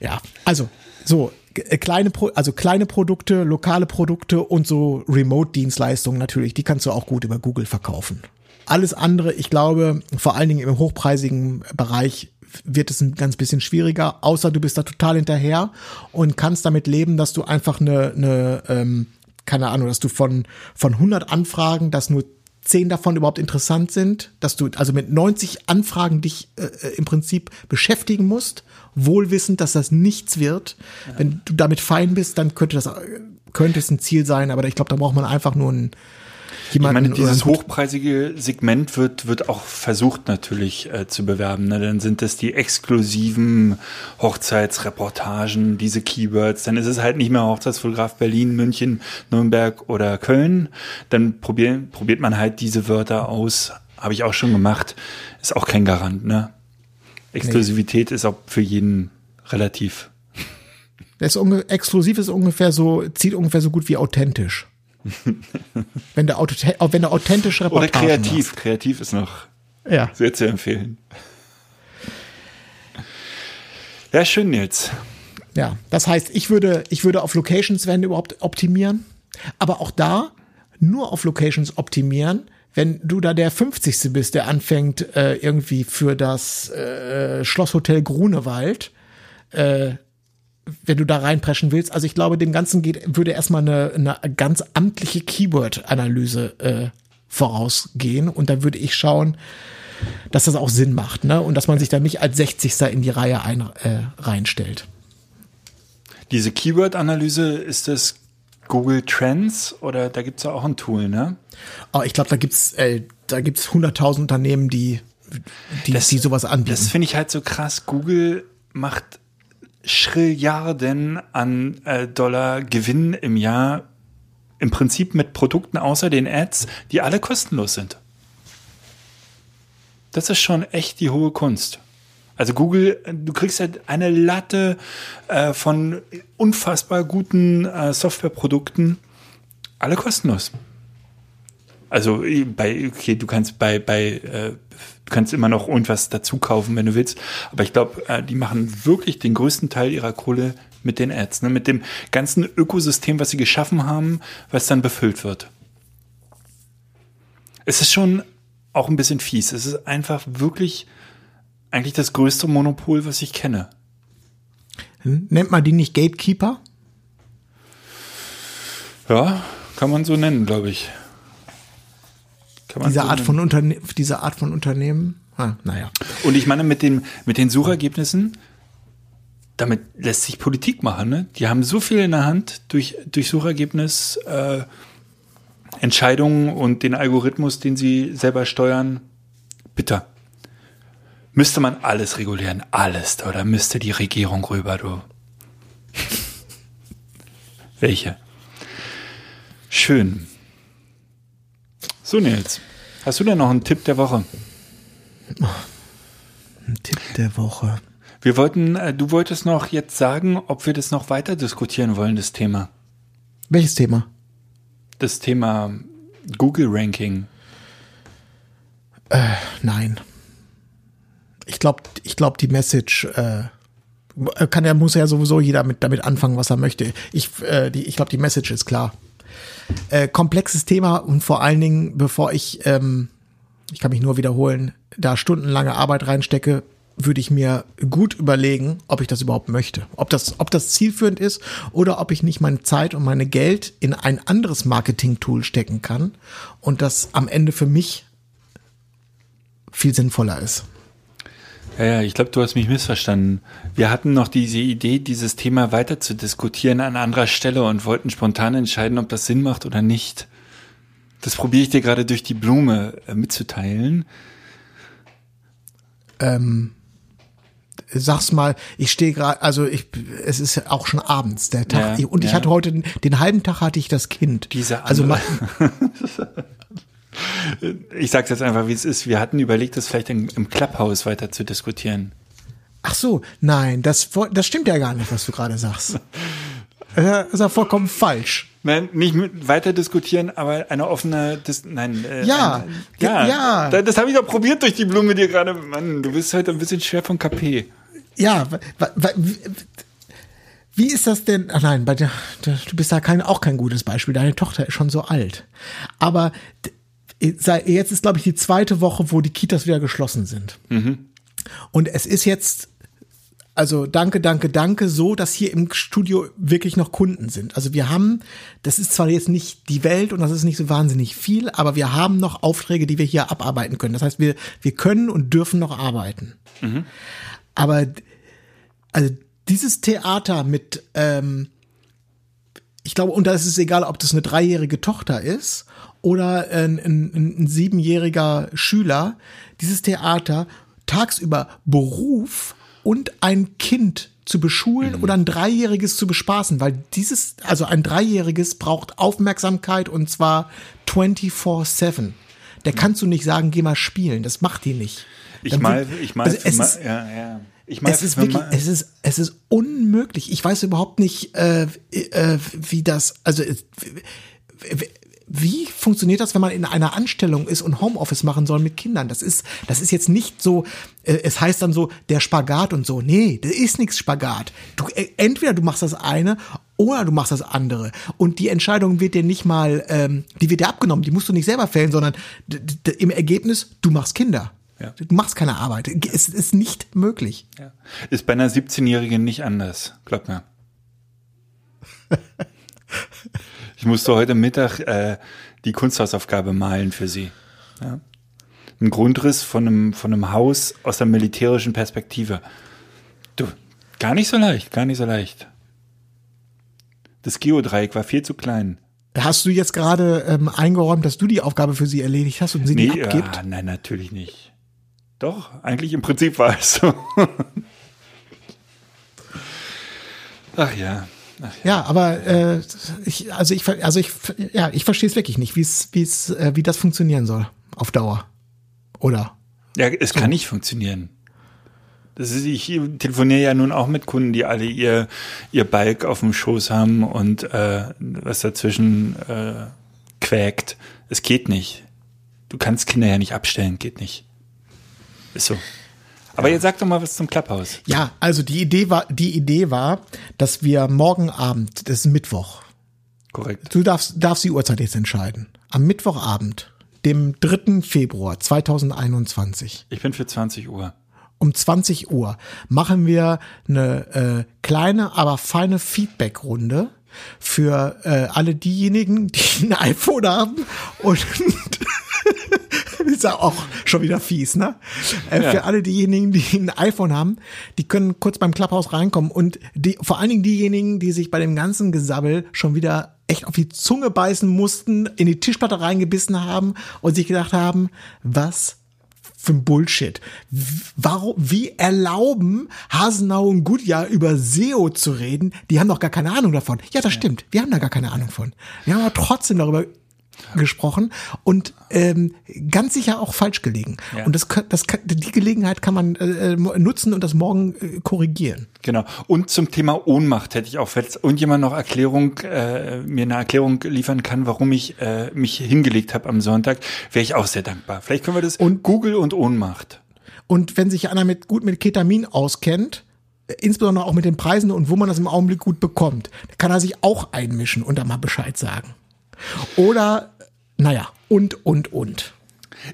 ja, also so kleine Pro also kleine Produkte, lokale Produkte und so Remote Dienstleistungen natürlich, die kannst du auch gut über Google verkaufen. Alles andere, ich glaube, vor allen Dingen im hochpreisigen Bereich wird es ein ganz bisschen schwieriger, außer du bist da total hinterher und kannst damit leben, dass du einfach eine, eine ähm, keine Ahnung, dass du von, von 100 Anfragen, dass nur 10 davon überhaupt interessant sind, dass du also mit 90 Anfragen dich äh, äh, im Prinzip beschäftigen musst, wohlwissend, dass das nichts wird. Ja. Wenn du damit fein bist, dann könnte das könnte es ein Ziel sein, aber ich glaube, da braucht man einfach nur ein jemanden. Ich meine, dieses hochpreisige Segment wird, wird auch versucht natürlich äh, zu bewerben. Ne? Dann sind das die exklusiven Hochzeitsreportagen, diese Keywords. Dann ist es halt nicht mehr Hochzeitsfotograf Berlin, München, Nürnberg oder Köln. Dann probiert, probiert man halt diese Wörter aus. Habe ich auch schon gemacht. Ist auch kein Garant, ne? Exklusivität nee. ist auch für jeden relativ. Das ist exklusiv ist ungefähr so, zieht ungefähr so gut wie authentisch *laughs* wenn du, wenn du authentisch Reportagen Oder kreativ. Machst. Kreativ ist noch ja. sehr zu empfehlen. Ja, schön jetzt. Ja, das heißt, ich würde, ich würde auf Locations, wenn überhaupt, optimieren. Aber auch da nur auf Locations optimieren, wenn du da der 50. bist, der anfängt, äh, irgendwie für das äh, Schlosshotel Grunewald äh, wenn du da reinpreschen willst. Also ich glaube, dem Ganzen geht, würde erstmal eine, eine ganz amtliche Keyword-Analyse äh, vorausgehen. Und dann würde ich schauen, dass das auch Sinn macht, ne? Und dass man sich da nicht als 60. in die Reihe ein, äh, reinstellt. Diese Keyword-Analyse, ist das Google Trends oder da gibt es ja auch ein Tool, ne? Oh, ich glaube, da gibt's äh, da gibt's 100.000 Unternehmen, die die, das, die sowas anbieten. Das finde ich halt so krass. Google macht Schrilliarden an äh, Dollar Gewinn im Jahr im Prinzip mit Produkten außer den Ads, die alle kostenlos sind. Das ist schon echt die hohe Kunst. Also Google, du kriegst halt eine Latte äh, von unfassbar guten äh, Softwareprodukten, alle kostenlos. Also bei, okay, du kannst bei, bei äh, Du kannst immer noch irgendwas dazu kaufen, wenn du willst. Aber ich glaube, äh, die machen wirklich den größten Teil ihrer Kohle mit den Ads, ne? mit dem ganzen Ökosystem, was sie geschaffen haben, was dann befüllt wird. Es ist schon auch ein bisschen fies. Es ist einfach wirklich eigentlich das größte Monopol, was ich kenne. Nennt man die nicht Gatekeeper? Ja, kann man so nennen, glaube ich diese, so Art von Unterne diese Art von Unternehmen. Ah, naja. Und ich meine, mit, dem, mit den Suchergebnissen, damit lässt sich Politik machen. Ne? Die haben so viel in der Hand durch, durch Suchergebnis, äh, Entscheidungen und den Algorithmus, den sie selber steuern. Bitter. Müsste man alles regulieren, alles, oder müsste die Regierung rüber, du? *laughs* Welche? Schön. So, Nils. Hast du denn noch einen Tipp der Woche? Ein Tipp der Woche. Wir wollten, äh, du wolltest noch jetzt sagen, ob wir das noch weiter diskutieren wollen, das Thema. Welches Thema? Das Thema Google Ranking. Äh, nein. Ich glaube, ich glaube, die Message äh, kann ja muss ja sowieso jeder mit, damit anfangen, was er möchte. Ich, äh, die, ich glaube, die Message ist klar. Äh, komplexes Thema und vor allen Dingen, bevor ich, ähm, ich kann mich nur wiederholen, da stundenlange Arbeit reinstecke, würde ich mir gut überlegen, ob ich das überhaupt möchte. Ob das, ob das zielführend ist oder ob ich nicht meine Zeit und meine Geld in ein anderes Marketing-Tool stecken kann und das am Ende für mich viel sinnvoller ist. Ja, ja, ich glaube, du hast mich missverstanden. Wir hatten noch diese Idee, dieses Thema weiter zu diskutieren an anderer Stelle und wollten spontan entscheiden, ob das Sinn macht oder nicht. Das probiere ich dir gerade durch die Blume äh, mitzuteilen. Ähm, sag's mal, ich stehe gerade, also ich, es ist auch schon abends der Tag Ja, und ich ja. hatte heute den, halben Tag hatte ich das Kind. Diese also andere- ma- *laughs* Ich sag's jetzt einfach, wie es ist. Wir hatten überlegt, das vielleicht im, im Clubhouse weiter zu diskutieren. ach so, nein, das das stimmt ja gar nicht, was du gerade sagst. *laughs* Das ist ja vollkommen falsch. Nein, nicht weiter diskutieren, aber eine offene, Dis nein, äh, Ja, ein, ja, ja, ja. Da- Das habe ich doch probiert durch die Blume dir gerade. Mann, du bist heute ein bisschen schwer von KP. Ja, wie, ist das denn? Ach nein, bei der, du bist da kein, auch kein gutes Beispiel. Deine Tochter ist schon so alt. Aber jetzt ist, glaube ich, die zweite Woche, wo die Kitas wieder geschlossen sind. Und es ist jetzt, also danke, danke, danke, so, dass hier im Studio wirklich noch Kunden sind. Also wir haben, das ist zwar jetzt nicht die Welt und das ist nicht so wahnsinnig viel, aber wir haben noch Aufträge, die wir hier abarbeiten können. Das heißt, wir, wir können und dürfen noch arbeiten. Aber also dieses Theater mit, ähm, ich glaube, und da ist egal, ob das eine dreijährige Tochter ist oder ein, ein, ein, ein siebenjähriger Schüler, dieses Theater tagsüber Beruf und ein Kind zu beschulen oder ein Dreijähriges zu bespaßen, weil dieses, also ein Dreijähriges braucht Aufmerksamkeit und zwar 24-7. Der kannst du nicht sagen, geh mal spielen. Das macht die nicht. Ich wird- ich mal, also es mal ist, ja, ja. Ich mal, es ist wirklich, mal- es ist, es ist unmöglich. Ich weiß überhaupt nicht, äh, äh, wie das, also äh, wie- funktioniert das, wenn man in einer Anstellung ist und Homeoffice machen soll mit Kindern? Das ist, das ist jetzt nicht so, äh, es heißt dann so, der Spagat und so. Nee, das ist nichts Spagat. Du, äh, entweder du machst das eine oder du machst das andere. Und die Entscheidung wird dir nicht mal, ähm, die wird dir abgenommen, die musst du nicht selber fällen, sondern im Ergebnis, du machst Kinder. Ja. Du machst keine Arbeit. Es ist nicht möglich. ja. Ist bei einer 17-Jährigen nicht anders, glaub *laughs* mir. Ich musste heute Mittag äh, die Kunsthausaufgabe malen für sie. Ja. Ein Grundriss von einem, von einem Haus aus der militärischen Perspektive. Du, gar nicht so leicht, gar nicht so leicht. Das Geodreieck war viel zu klein. Hast du jetzt gerade ähm, eingeräumt, dass du die Aufgabe für sie erledigt hast und sie Nee, die abgibt? ah, nein, natürlich nicht. Doch, eigentlich im Prinzip war es so. *laughs* Ach ja. Ja, aber äh, ich, also ich, also ich, ja, ich verstehe es wirklich nicht, wie es, wie es, äh, wie das funktionieren soll auf Dauer. Oder? Ja, es kann nicht funktionieren. Das ist, ich telefoniere ja nun auch mit Kunden, die alle ihr, ihr Balk auf dem Schoß haben und äh, was dazwischen äh, quäkt. Es geht nicht. Du kannst Kinder ja nicht abstellen, geht nicht. Ist so. Aber jetzt sag doch mal was zum Clubhouse. Ja, also die Idee war, die Idee war, dass wir morgen Abend, das ist Mittwoch, Korrekt. du darfst, darfst die Uhrzeit jetzt entscheiden. Am Mittwochabend, dem 3. Februar 2021. Ich bin für 20 Uhr. um 20 Uhr machen wir eine äh, kleine, aber feine Feedback-Runde für äh, alle diejenigen, die ein iPhone haben und *laughs* ist ja auch schon wieder fies, ne? Äh, Ja. Für alle diejenigen, die ein iPhone haben, die können kurz beim Clubhouse reinkommen und die, vor allen Dingen diejenigen, die sich bei dem ganzen Gesabbel schon wieder echt auf die Zunge beißen mussten, in die Tischplatte reingebissen haben und sich gedacht haben, was für ein Bullshit. Warum, wie erlauben Hasenau und Goodyear über SEO zu reden? Die haben doch gar keine Ahnung davon. Ja, das stimmt. Wir haben da gar keine Ahnung von. Wir haben aber trotzdem darüber gesprochen und ähm, ganz sicher auch falsch gelegen. Ja. Und das, das die Gelegenheit kann man äh, nutzen und das morgen äh, korrigieren. Genau. Und zum Thema Ohnmacht hätte ich auch, falls irgendjemand noch Erklärung, äh, mir eine Erklärung liefern kann, warum ich äh, mich hingelegt habe am Sonntag, wäre ich auch sehr dankbar. Vielleicht können wir das Und- Google und Ohnmacht. Und wenn sich einer mit, gut mit Ketamin auskennt, äh, insbesondere auch mit den Preisen und wo man das im Augenblick gut bekommt, kann er sich auch einmischen und da mal Bescheid sagen. Oder, naja, und, und, und.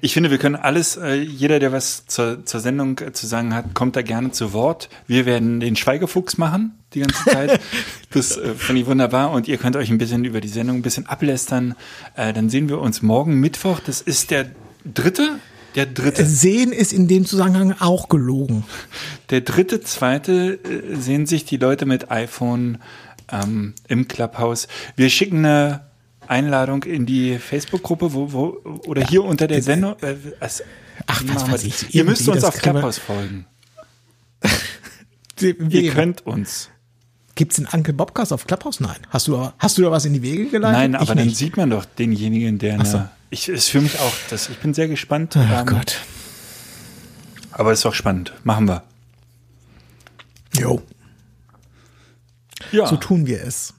Ich finde, wir können alles, äh, jeder, der was zur, zur Sendung äh, zu sagen hat, kommt da gerne zu Wort. Wir werden den Schweigefuchs machen die ganze Zeit. *laughs* Das äh, finde ich wunderbar. Und ihr könnt euch ein bisschen über die Sendung ein bisschen ablästern. Äh, dann sehen wir uns morgen Mittwoch. Das ist der dritte? Der dritte. Sehen ist in dem Zusammenhang auch gelogen. Der dritte, zweite sehen sich die Leute mit iPhone ähm, im Clubhouse. Wir schicken eine Einladung in die Facebook-Gruppe, wo, wo, oder hier unter der Sendung. Äh, also, Ach, was wir weiß ich, Ihr müsst uns auf wir- Clubhouse folgen. *laughs* Ihr könnt uns. Gibt's einen Uncle Bobcast auf Clubhouse? Nein. Hast du, hast du da was in die Wege geleitet? Nein, aber dann sieht man doch denjenigen, der eine, so. ich, ist für mich auch, das, ich bin sehr gespannt. Ach ähm, Gott. Aber ist auch spannend. Machen wir. Jo. Ja. So tun wir es.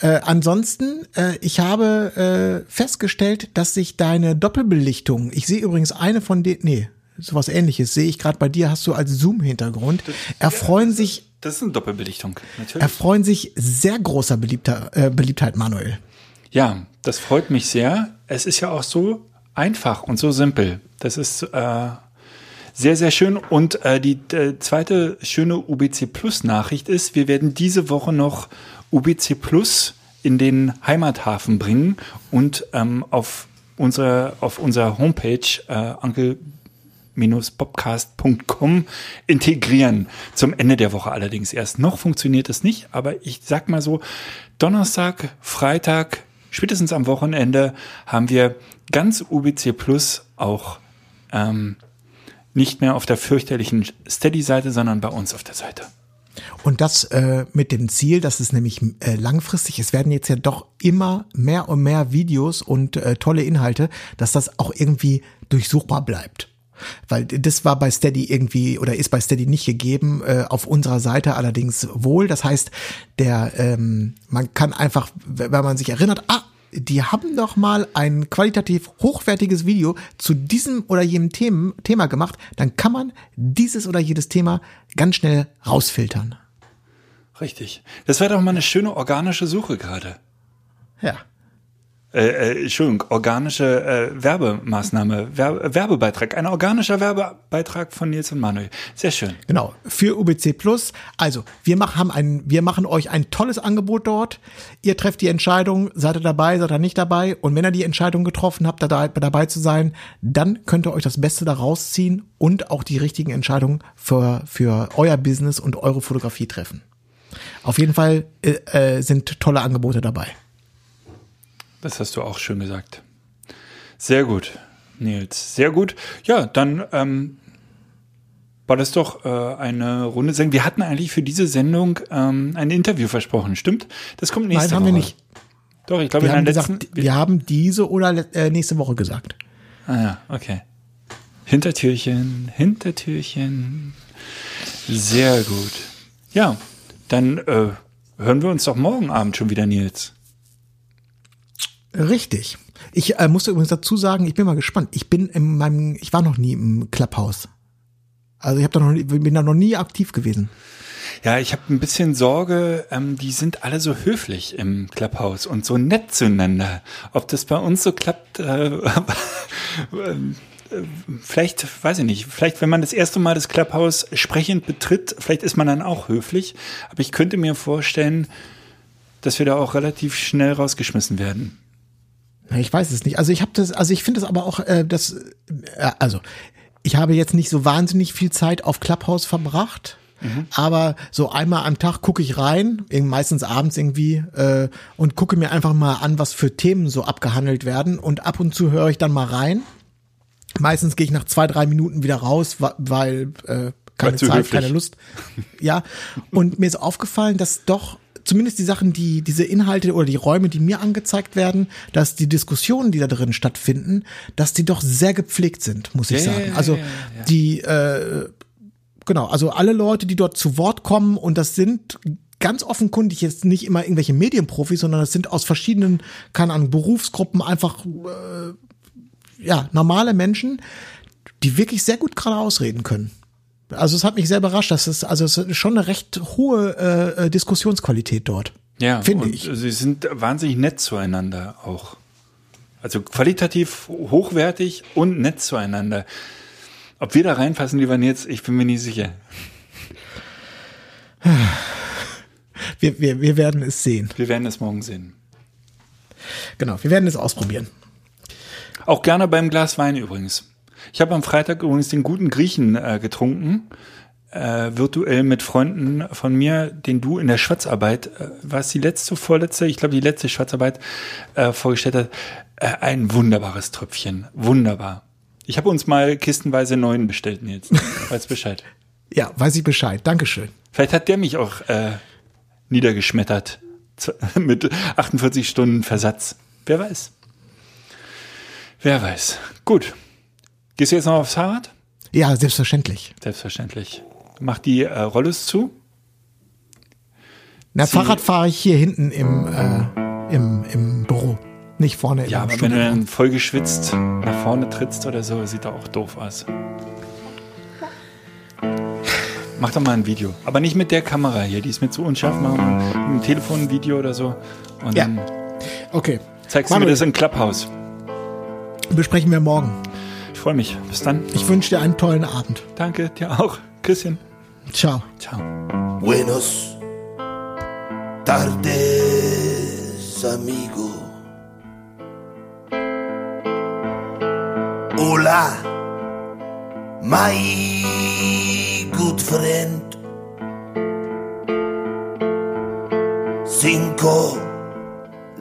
Äh, ansonsten, äh, ich habe äh, festgestellt, dass sich deine Doppelbelichtung, ich sehe übrigens eine von den, nee, sowas ähnliches sehe ich gerade bei dir, hast du als Zoom-Hintergrund, erfreuen sich, Das ist eine Doppelbelichtung, natürlich. erfreuen sich sehr großer Beliebter, äh, Beliebtheit, Manuel. Ja, das freut mich sehr. Es ist ja auch so einfach und so simpel. Das ist äh, sehr, sehr schön. Und äh, die äh, zweite schöne UBC Plus Nachricht ist, wir werden diese Woche noch UBC Plus in den Heimathafen bringen und ähm, auf unserer auf unserer Homepage äh, Uncle bobcast.com integrieren. Zum Ende der Woche allerdings erst. Noch funktioniert es nicht, aber ich sag mal so, Donnerstag, Freitag, spätestens am Wochenende haben wir ganz UBC Plus auch ähm, nicht mehr auf der fürchterlichen Steady-Seite, sondern bei uns auf der Seite. Und das äh, mit dem Ziel, dass es nämlich äh, langfristig, es werden jetzt ja doch immer mehr und mehr Videos und äh, tolle Inhalte, dass das auch irgendwie durchsuchbar bleibt. Weil das war bei Steady irgendwie oder ist bei Steady nicht gegeben, äh, auf unserer Seite allerdings wohl. Das heißt, der ähm, man kann einfach, wenn man sich erinnert, ah, die haben doch mal ein qualitativ hochwertiges Video zu diesem oder jenem Themen, Thema gemacht, dann kann man dieses oder jedes Thema ganz schnell rausfiltern. Richtig. Das wäre doch mal eine schöne organische Suche gerade. Ja. Äh, äh, Entschuldigung, organische äh, Werbemaßnahme, Werbe, Werbebeitrag, ein organischer Werbebeitrag von Nils und Manuel. Sehr schön. Genau, für UBC Plus. Also, wir machen, haben ein, wir machen euch ein tolles Angebot dort. Ihr trefft die Entscheidung, seid ihr dabei, seid ihr nicht dabei. Und wenn ihr die Entscheidung getroffen habt, dabei, dabei zu sein, dann könnt ihr euch das Beste da rausziehen und auch die richtigen Entscheidungen für, für euer Business und eure Fotografie treffen. Auf jeden Fall äh, äh, sind tolle Angebote dabei. Das hast du auch schön gesagt. Sehr gut, Nils. Sehr gut. Ja, dann ähm, war das doch äh, eine Runde Sendung. Wir hatten eigentlich für diese Sendung ähm, ein Interview versprochen, stimmt? Das kommt nächste Nein, haben Woche. wir nicht. Doch, ich glaube, Wir haben gesagt, letzten. wir haben diese oder äh, nächste Woche gesagt. ah ja, okay. Hintertürchen, Hintertürchen. Sehr gut. Ja, dann äh, hören wir uns doch morgen Abend schon wieder, Nils. Richtig. Ich äh, musste übrigens dazu sagen, ich bin mal gespannt. Ich bin in meinem, ich war noch nie im Clubhouse. Also ich habe da noch, bin da noch nie aktiv gewesen. Ja, ich habe ein bisschen Sorge, ähm, die sind alle so höflich im Clubhouse und so nett zueinander. Ob das bei uns so klappt, äh, *laughs* äh, vielleicht, weiß ich nicht, vielleicht wenn man das erste Mal das Clubhouse sprechend betritt, vielleicht ist man dann auch höflich. Aber ich könnte mir vorstellen, dass wir da auch relativ schnell rausgeschmissen werden. Ich weiß es nicht. Also ich habe das, also ich finde es aber auch, äh, das, äh, also ich habe jetzt nicht so wahnsinnig viel Zeit auf Clubhouse verbracht. Aber so einmal am Tag gucke ich rein, meistens abends irgendwie, äh, und gucke mir einfach mal an, was für Themen so abgehandelt werden. Und ab und zu höre ich dann mal rein. Meistens gehe ich nach zwei, drei Minuten wieder raus, weil äh, keine Zeit, höflich. keine Lust. Ja. Und mir ist aufgefallen, dass doch zumindest die Sachen, die diese Inhalte oder die Räume, die mir angezeigt werden, dass die Diskussionen, die da drin stattfinden, dass die doch sehr gepflegt sind, muss ich Ja, sagen. ja, Also ja, ja. die äh, genau, also alle Leute, die dort zu Wort kommen und das sind ganz offenkundig jetzt nicht immer irgendwelche Medienprofis, sondern das sind aus verschiedenen, keine Ahnung, Berufsgruppen einfach äh, ja, normale Menschen, die wirklich sehr gut gerade ausreden können. Also es hat mich sehr überrascht, dass es also es ist schon eine recht hohe äh, äh, Diskussionsqualität dort. Ja, Finde ich. Sie sind wahnsinnig nett zueinander auch. Also qualitativ hochwertig und nett zueinander. Ob wir da reinpassen, lieber Nils, ich bin mir nicht sicher. *sighs* Wir, wir, wir werden es sehen. Wir werden es morgen sehen. Genau, wir werden es ausprobieren. Auch gerne beim Glas Wein übrigens. Ich habe am Freitag übrigens den guten Griechen äh, getrunken, äh, virtuell mit Freunden von mir, den du in der Schwarzarbeit, äh, war es die letzte, vorletzte, ich glaube die letzte Schwarzarbeit äh, vorgestellt hast. Äh, ein wunderbares Tröpfchen, wunderbar. Ich habe uns mal kistenweise neun bestellt, Nils. *laughs* Weiß Bescheid. Ja, weiß ich Bescheid. Dankeschön. Vielleicht hat der mich auch äh, niedergeschmettert *laughs* mit 48 Stunden Versatz. Wer weiß. Wer weiß. Gut. Gehst du jetzt noch aufs Fahrrad? Ja, selbstverständlich. Selbstverständlich. Mach die äh, Rollos zu. Na, Sie- Fahrrad fahre ich hier hinten im, äh, im, im Büro. Nicht vorne Ja, im aber wenn du dann voll geschwitzt nach vorne trittst oder so, sieht doch auch doof aus. Mach doch mal ein Video. Aber nicht mit der Kamera hier, die ist mir zu unscharf. Mach mal mit dem Telefon ein Video oder so. Und Ja. dann Okay. zeigst du mir Manuel, das im Clubhouse. besprechen wir morgen. Ich freue mich. Bis dann. Ich wünsche dir einen tollen Abend. Danke, dir auch. Küsschen. Ciao. Ciao. Buenos tardes, amigo. Hola, my good friend. Cinco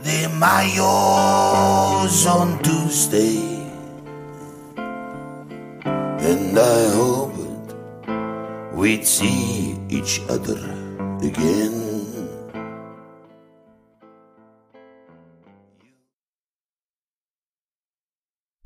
de Mayo's on Tuesday. I hoped we'd see each other again.